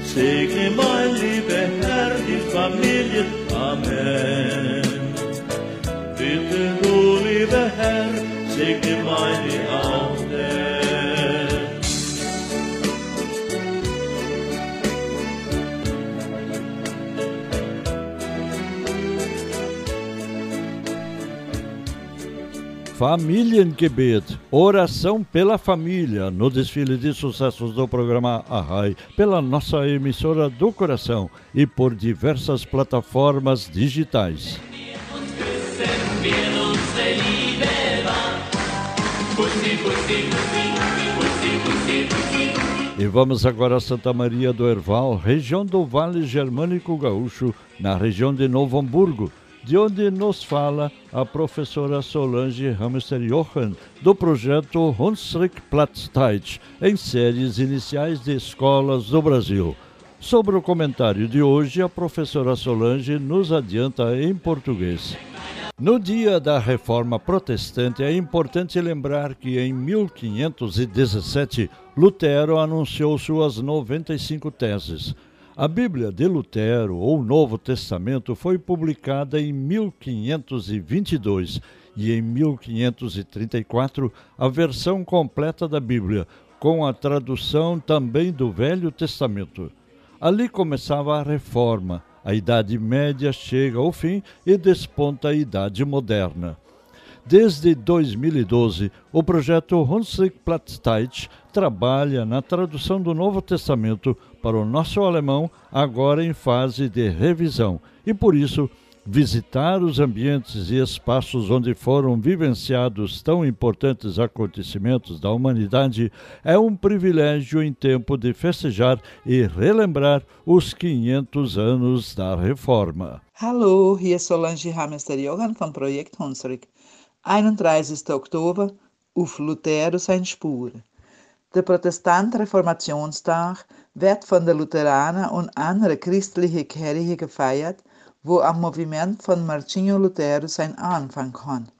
I: Segne mein lieber Herr die Familien, Amen. Bitte du, lieber Herr, segne meine
C: Familiengebet, oração pela família, no desfile de sucessos do programa Arrai, pela nossa emissora do coração e por diversas plataformas digitais. E vamos agora a Santa Maria do Herval, região do Vale Germânico Gaúcho, na região de Novo Hamburgo, de onde nos fala a professora Solange Hamster Johann, do projeto Hunsrück Platzteit, em séries iniciais de escolas do Brasil. Sobre o comentário de hoje, a professora Solange nos adianta em português. No dia da Reforma Protestante, é importante lembrar que em 1517 Lutero anunciou suas 95 teses. A Bíblia de Lutero, ou Novo Testamento, foi publicada em 1522 e em 1534 a versão completa da Bíblia, com a tradução também do Velho Testamento. Ali começava a reforma. A Idade Média chega ao fim e desponta a Idade Moderna. Desde 2012, o projeto Hunsrück Platzteit trabalha na tradução do Novo Testamento para o nosso alemão, agora em fase de revisão, e por isso visitar os ambientes e espaços onde foram vivenciados tão importantes acontecimentos da humanidade é um privilégio em tempo de festejar e relembrar os 500 anos da reforma.
J: Hallo, hier Solange Hamester Johann vom Projekt Hunsrück. 31. Oktober, auf Luther sein Spur. Der Protestant-Reformationstag wird von der Lutheraner und anderen christlichen Kirchen gefeiert wo am Moviment von Marcinho Lutero sein Anfang kann.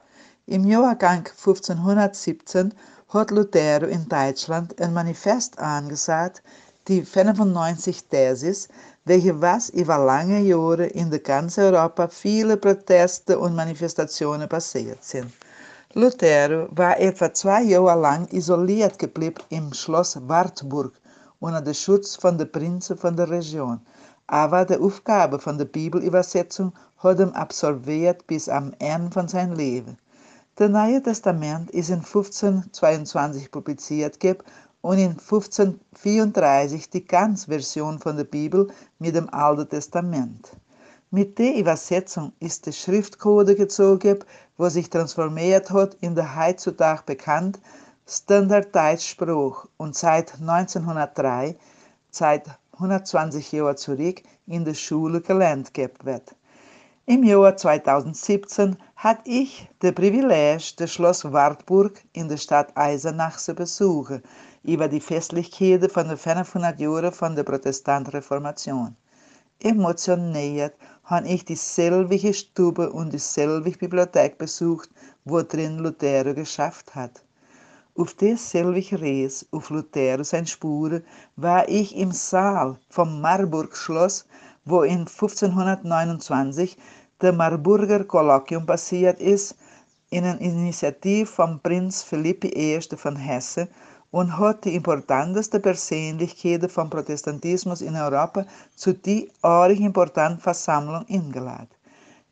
J: Im Jahrgang 1517 hat Lutero in Deutschland ein Manifest angesagt, die 95 Thesis, welche was über lange Jahre in der ganzen Europa viele Proteste und Manifestationen passiert sind. Lutero war etwa zwei Jahre lang isoliert geblieben im Schloss Wartburg unter dem Schutz von den Prinzen von der Region. Aber die Aufgabe von der Bibelübersetzung hat er absolviert bis am Ende von seinem Leben. Das Neue Testament ist in 1522 publiziert gibt und in 1534 die Ganzversion von der Bibel mit dem Alten Testament. Mit der Übersetzung ist der Schriftcode gezogen, wo sich transformiert hat in der heutzutage bekannt Standarddeutschspruch und seit 1903, seit 120 Jahre zurück in der Schule gelernt wird. Im Jahr 2017 hatte ich das Privileg, das Schloss Wartburg in der Stadt Eisenach zu besuchen, über die Festlichkeiten von den 500 Jahren von der Protestantreformation. Emotioniert habe ich die selvige Stube und die selvige Bibliothek besucht, wo drin Luther geschafft hat. Auf derselben Reise auf Luther sein Spuren war ich im Saal vom Marburg-Schloss, wo in 1529 der Marburger Kolloquium passiert ist, in einer Initiative von Prinz Philipp I. von Hesse und hat die importanteste Persönlichkeiten vom Protestantismus in Europa zu die erg importante Versammlung eingeladen.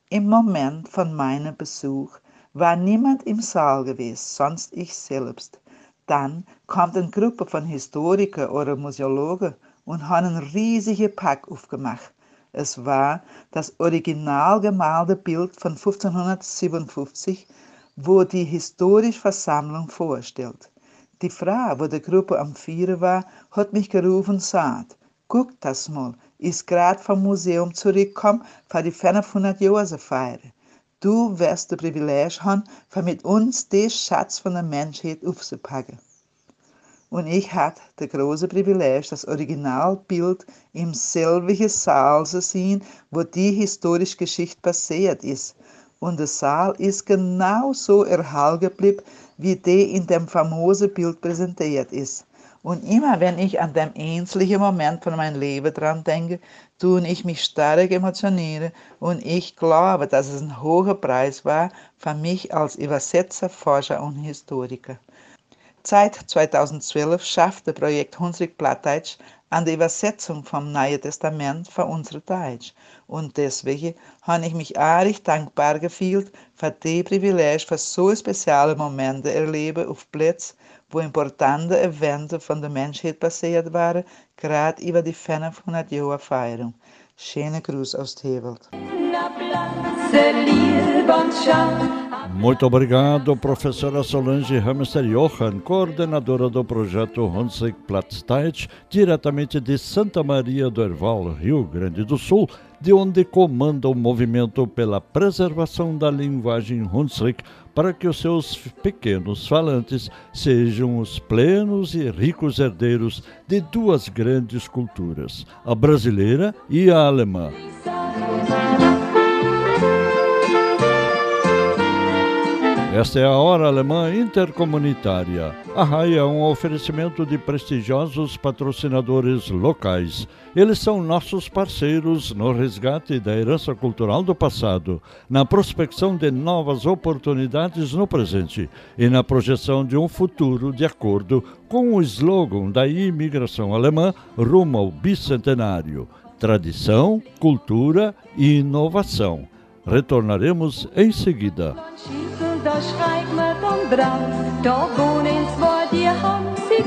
J: Im Moment von meinem Besuch war niemand im Saal gewesen, sonst ich selbst. Dann kommt eine Gruppe von Historikern oder Museologen und hat ein riesiges Pack aufgemacht. Es war das original gemalte Bild von 1557, wo die historische Versammlung vorstellt. Die Frau, wo die Gruppe am Vieren war, hat mich gerufen und sagt, guck das mal, ist grad vom Museum zurückgekommen, für die 500 Jahre feiern. Du wirst das Privileg haben, für mit uns den Schatz von der Menschheit aufzupacken. Und ich hatte das große Privileg, das Originalbild im selben Saal zu sehen, wo die historische Geschichte passiert ist. Und der Saal ist genau so erhalten geblieben, wie der in dem famosen Bild präsentiert ist. Und immer wenn ich an den ähnlichen Moment von meinem Leben dran denke, tue ich mich stark emotionieren und ich glaube, dass es ein hoher Preis war für mich als Übersetzer, Forscher und Historiker. Seit 2012 schaffte Projekt Hunsrück Plattdeutsch an der Übersetzung vom Neuen Testament für unsere Deutsch. Und deswegen habe ich mich arg dankbar gefühlt für die Privileg für so spezielle Momente erleben auf Plätzen, wo importante Events von der Menschheit passiert waren, gerade über die 500 Jahre Feierung. Schöne Gruß aus Tewelt.
C: Muito obrigado, professora Solange Hamster Johan, coordenadora do projeto Hunsrück Platzteit, diretamente de Santa Maria do Herval, Rio Grande do Sul, de onde comanda o movimento pela preservação da linguagem Hunsrück para que os seus pequenos falantes sejam os plenos e ricos herdeiros de duas grandes culturas, a brasileira e a alemã. Esta é a Hora Alemã Intercomunitária. A RAI é um oferecimento de prestigiosos patrocinadores locais. Eles são nossos parceiros no resgate da herança cultural do passado, na prospecção de novas oportunidades no presente e na projeção de um futuro de acordo com o slogan da imigração alemã rumo ao bicentenário: tradição, cultura e inovação. Retornaremos em seguida.
K: Da schreibt man dann drauf, da wohnen zwar die Hansi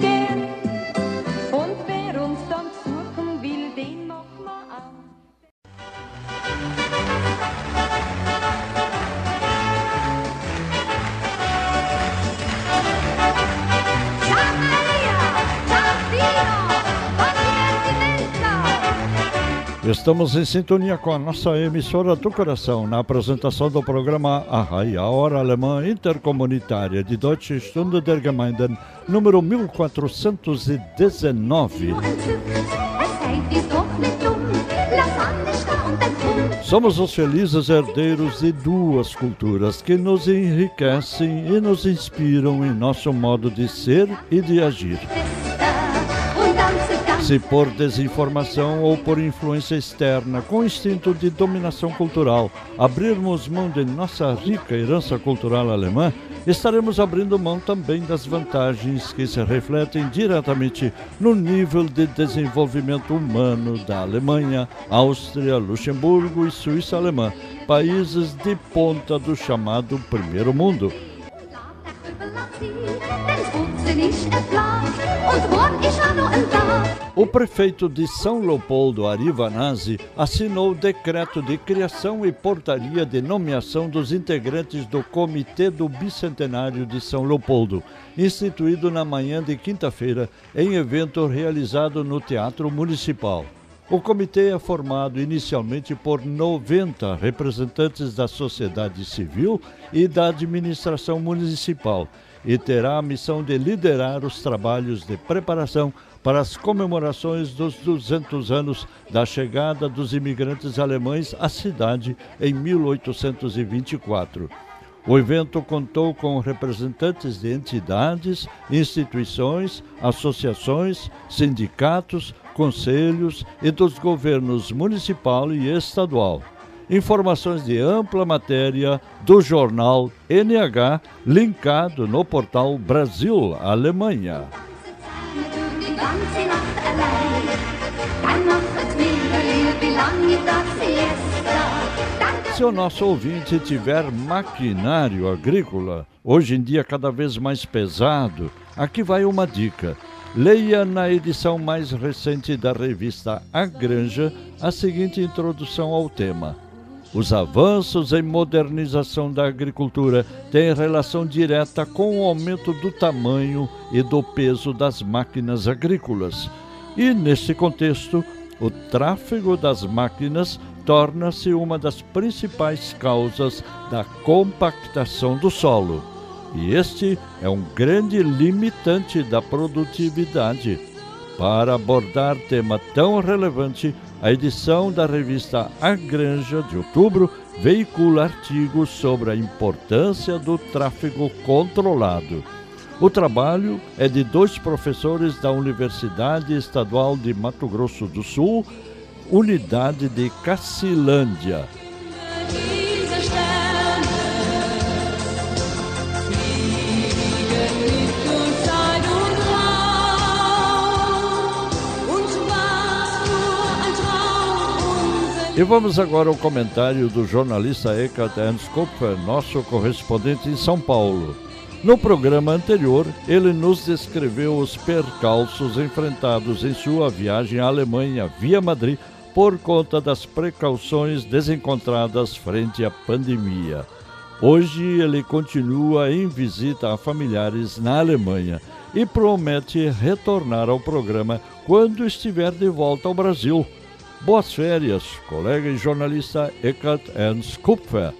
C: Estamos em sintonia com a nossa emissora do coração na apresentação do programa Arrai, a Hora Alemã Intercomunitária de Deutsche Stunde der Gemeinden, número 1419.
L: Es seid ihr doch nicht dumm, lass alles da und dann drum.
C: Somos os felizes herdeiros de duas culturas que nos enriquecem e nos inspiram em nosso modo de ser e de agir. Se por desinformação ou por influência externa, com instinto de dominação cultural, abrirmos mão de nossa rica herança cultural alemã, estaremos abrindo mão também das vantagens que se refletem diretamente no nível de desenvolvimento humano da Alemanha, Áustria, Luxemburgo e Suíça alemã, países de ponta do chamado Primeiro Mundo.
L: Denn und ein Tag.
C: O prefeito de São Leopoldo, Arivanazzi, assinou o decreto de criação e portaria de nomeação dos integrantes do Comitê do Bicentenário de São Leopoldo, instituído na manhã de quinta-feira em evento realizado no Teatro Municipal. O comitê é formado inicialmente por 90 representantes da sociedade civil e da administração municipal e terá a missão de liderar os trabalhos de preparação para as comemorações dos 200 anos da chegada dos imigrantes alemães à cidade em 1824. O evento contou com representantes de entidades, instituições, associações, sindicatos, conselhos e dos governos municipal e estadual. Informações de ampla matéria do jornal NH, linkado no portal Brasil Alemanha. Se o nosso ouvinte tiver maquinário agrícola, hoje em dia cada vez mais pesado, aqui vai uma dica. Leia na edição mais recente da revista A Granja a seguinte introdução ao tema. Os avanços em modernização da agricultura têm relação direta com o aumento do tamanho e do peso das máquinas agrícolas. E, nesse contexto, o tráfego das máquinas torna-se uma das principais causas da compactação do solo. E este é um grande limitante da produtividade. Para abordar tema tão relevante, a edição da revista A Granja de outubro veicula artigos sobre a importância do tráfego controlado. O trabalho é de dois professores da Universidade Estadual de Mato Grosso do Sul, unidade de Cacilândia. E vamos agora ao comentário do jornalista Eckhart Ernst Kupfer, nosso correspondente em São Paulo. No programa anterior, ele nos descreveu os percalços enfrentados em sua viagem à Alemanha via Madrid por conta das precauções desencontradas frente à pandemia. Hoje ele continua em visita a familiares na Alemanha e promete retornar ao programa quando estiver de volta ao Brasil. Boas férias, colega e jornalista Eckhart Ernst Kupfer.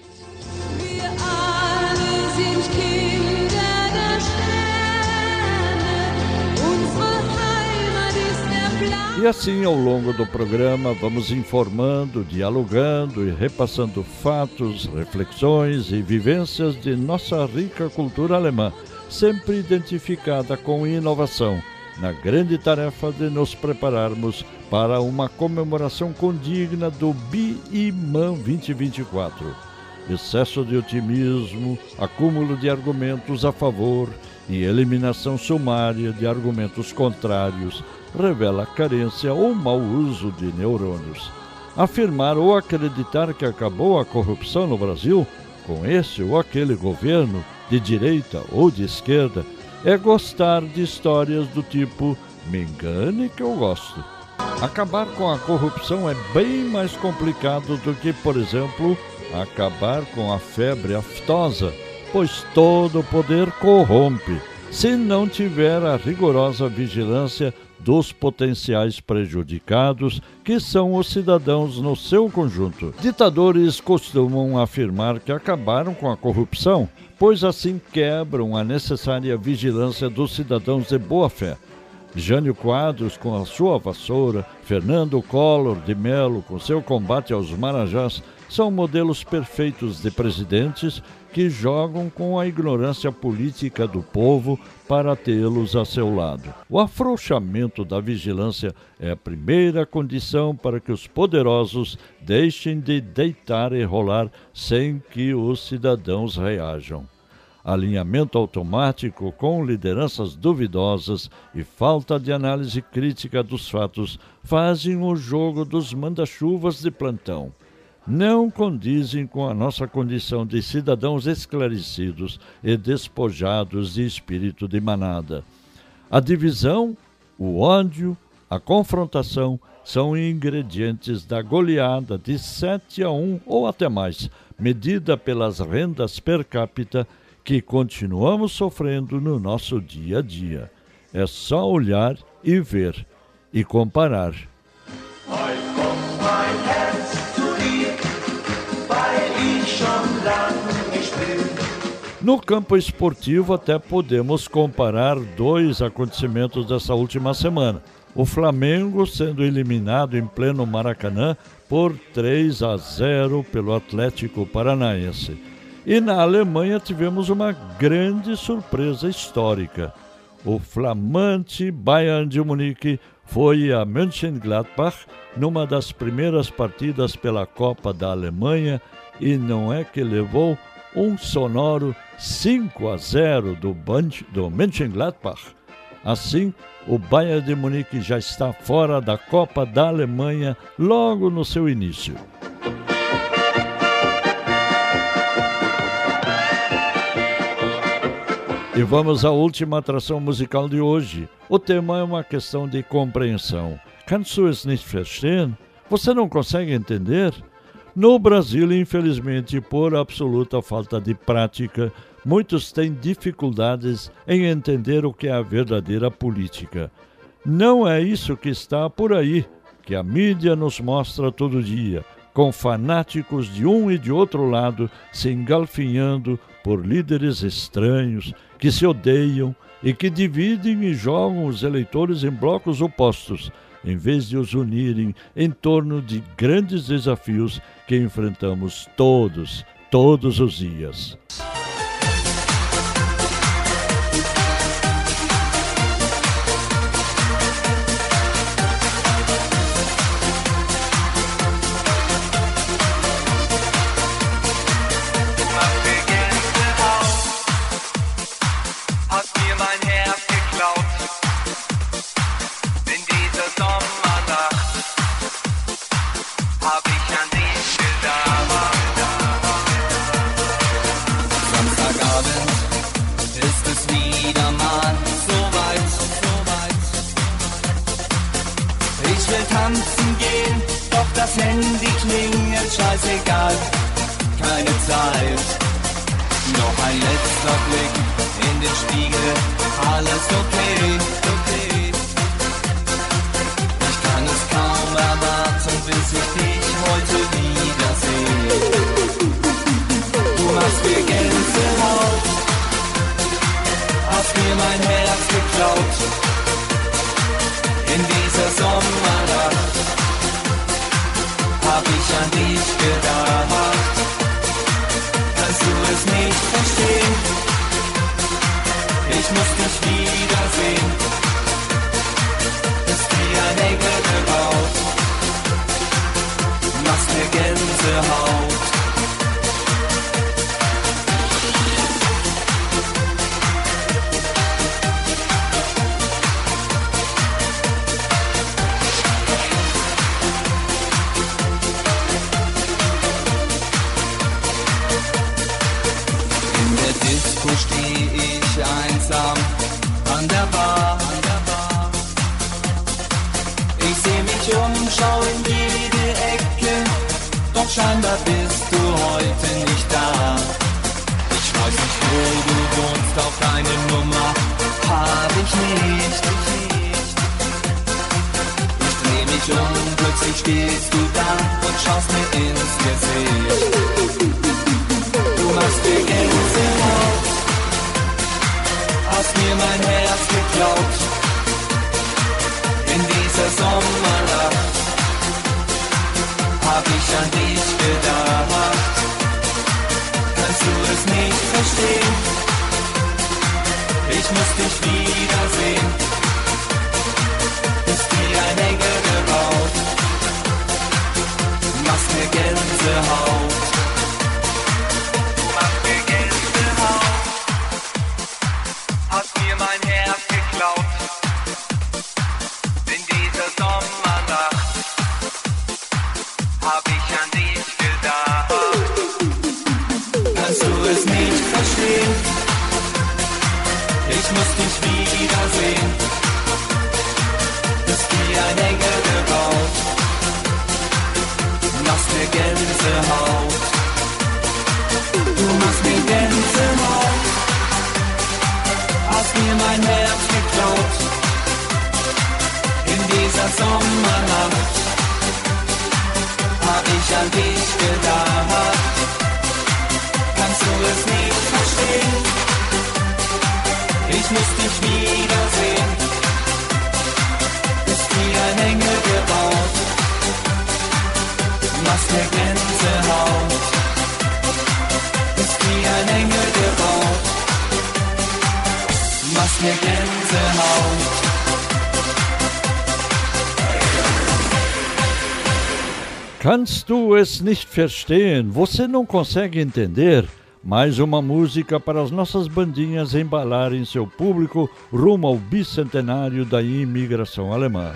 C: E assim, ao longo do programa, vamos informando, dialogando e repassando fatos, reflexões e vivências de nossa rica cultura alemã, sempre identificada com inovação, na grande tarefa de nos prepararmos para uma comemoração condigna do BIMAN 2024. Excesso de otimismo, acúmulo de argumentos a favor e eliminação sumária de argumentos contrários revela carência ou mau uso de neurônios. Afirmar ou acreditar que acabou a corrupção no Brasil, com esse ou aquele governo, de direita ou de esquerda, é gostar de histórias do tipo me engane que eu gosto. Acabar com a corrupção é bem mais complicado do que, por exemplo, acabar com a febre aftosa, pois todo poder corrompe, se não tiver a rigorosa vigilância dos potenciais prejudicados, que são os cidadãos no seu conjunto. Ditadores costumam afirmar que acabaram com a corrupção, pois assim quebram a necessária vigilância dos cidadãos de boa fé. Jânio Quadros com a sua vassoura, Fernando Collor de Mello com seu combate aos marajás são modelos perfeitos de presidentes que jogam com a ignorância política do povo para tê-los a seu lado. O afrouxamento da vigilância é a primeira condição para que os poderosos deixem de deitar e rolar sem que os cidadãos reajam alinhamento automático com lideranças duvidosas e falta de análise crítica dos fatos fazem o jogo dos manda-chuvas de plantão. Não condizem com a nossa condição de cidadãos esclarecidos e despojados de espírito de manada. A divisão, o ódio, a confrontação são ingredientes da goleada de 7 a 1 ou até mais, medida pelas rendas per capita que continuamos sofrendo no nosso dia a dia. É só olhar e ver e comparar. No campo esportivo, até podemos comparar dois acontecimentos dessa última semana. O Flamengo sendo eliminado em pleno Maracanã por 3 a 0 pelo Atlético Paranaense. E na Alemanha tivemos uma grande surpresa histórica. O flamante Bayern de Munique foi a Mönchengladbach numa das primeiras partidas pela Copa da Alemanha e não é que levou um sonoro 5 a 0 do, Bunch, do Mönchengladbach. Assim, o Bayern de Munique já está fora da Copa da Alemanha logo no seu início. E vamos à última atração musical de hoje. O tema é uma questão de compreensão. Kannst du es nicht verstehen? Você não consegue entender? No Brasil, infelizmente, por absoluta falta de prática, muitos têm dificuldades em entender o que é a verdadeira política. Não é isso que está por aí, que a mídia nos mostra todo dia, com fanáticos de um e de outro lado se engalfinhando por líderes estranhos que se odeiam e que dividem e jogam os eleitores em blocos opostos, em vez de os unirem em torno de grandes desafios que enfrentamos todos, todos os dias.
F: Scheißegal, keine Zeit. Noch ein letzter Blick in den Spiegel, alles okay, okay. Ich kann es kaum erwarten, bis ich dich heute wiedersehe. Du machst mir Gänsehaut, hast mir mein Herz geklaut. fast to Gänsehaut. Kannst du es nicht verstehen?
C: Você não consegue entender? mais uma música para as nossas bandinhas embalarem seu público rumo ao bicentenário da imigração alemã.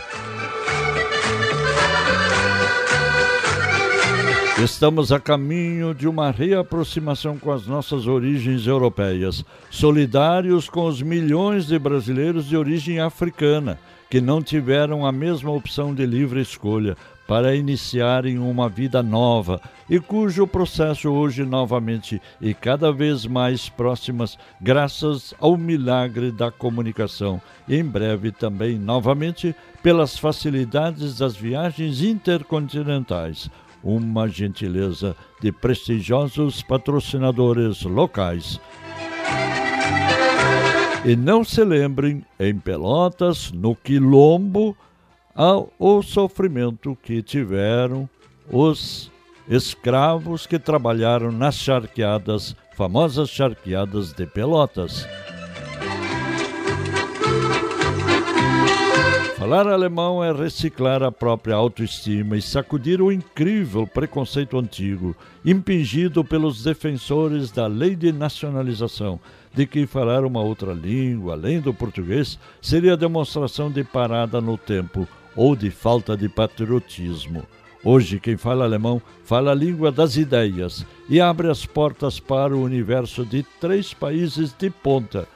C: Estamos a caminho de uma reaproximação com as nossas origens europeias, solidários com os milhões de brasileiros de origem africana que não tiveram a mesma opção de livre escolha para iniciarem uma vida nova e cujo processo hoje novamente e cada vez mais próximas graças ao milagre da comunicação e em breve também novamente pelas facilidades das viagens intercontinentais uma gentileza de prestigiosos patrocinadores locais. E não se lembrem, em Pelotas, no Quilombo, ao, sofrimento que tiveram os escravos que trabalharam nas charqueadas, famosas charqueadas de Pelotas. Falar alemão é reciclar a própria autoestima e sacudir o incrível preconceito antigo, impingido pelos defensores da lei de nacionalização, de que falar uma outra língua, além do português, seria demonstração de parada no tempo ou de falta de patriotismo. Hoje, quem fala alemão fala a língua das ideias e abre as portas para o universo de três países de ponta,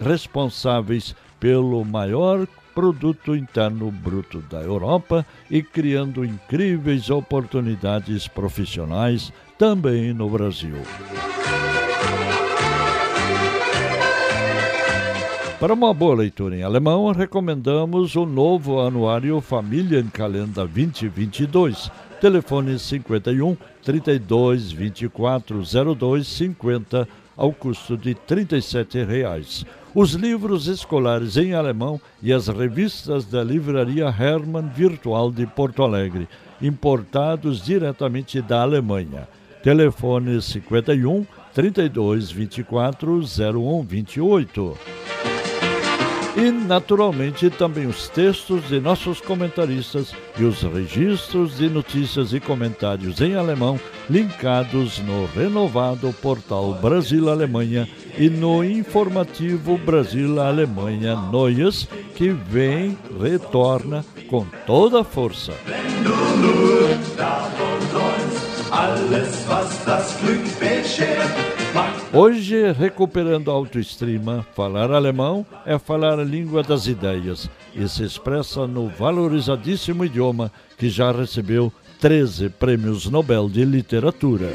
C: responsáveis pelo maior produto interno bruto da Europa e criando incríveis oportunidades profissionais também no Brasil. Para uma boa leitura em alemão, recomendamos o novo anuário Familienkalender 2022. Telefone 51 32 24 02 50 ao custo de 37 reais. Os livros escolares em alemão e as revistas da Livraria Hermann Virtual de Porto Alegre, importados diretamente da Alemanha. Telefone 51 32 24 01 28. E, naturalmente, também os textos de nossos comentaristas e os registros de notícias e comentários em alemão linkados no renovado portal Brasil-Alemanha e no informativo Brasil-Alemanha Neues, que vem, retorna com toda a força. Alles, was das Glück beschert. Hoje, recuperando a autoestima, falar alemão é falar a língua das ideias e se expressa no valorizadíssimo idioma que já recebeu 13 prêmios Nobel de Literatura.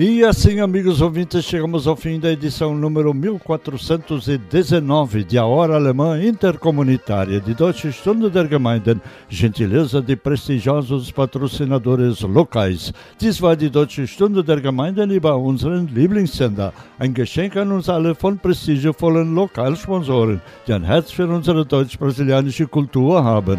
C: E assim, amigos ouvintes, chegamos ao fim da edição número 1419 de A Hora Alemã Intercomunitária de Deutsche Stunde der Gemeinden, gentileza de prestigiosos patrocinadores locais. Dies war die Deutsche Stunde der Gemeinden über unseren Lieblingssender, ein Geschenk an uns alle von prestigevollen Lokalsponsoren, die ein Herz für unsere deutsch-brasilianische Kultur haben.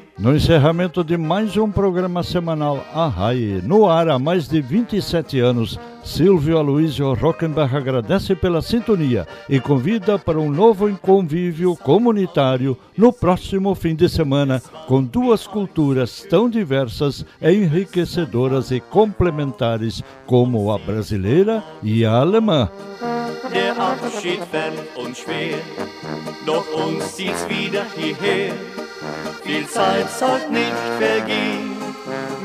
C: No encerramento de mais um programa semanal Arrai, no ar há mais de 27 anos, Silvio Aloysio Rockenbach agradece pela sintonia e convida para um novo convívio comunitário no próximo fim de semana, com duas culturas tão diversas, enriquecedoras e complementares como a brasileira e a alemã.
M: Der Abschied schwer, doch uns wieder hierher. Viel Zeit sollte nicht vergehen,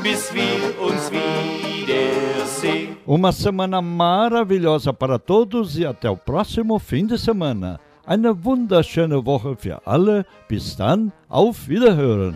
M: bis wir uns wiedersehen.
C: Uma semana maravilhosa para todos e até o próximo fim de semana. Eine wunderschöne Woche für alle. Bis dann, auf Wiederhören.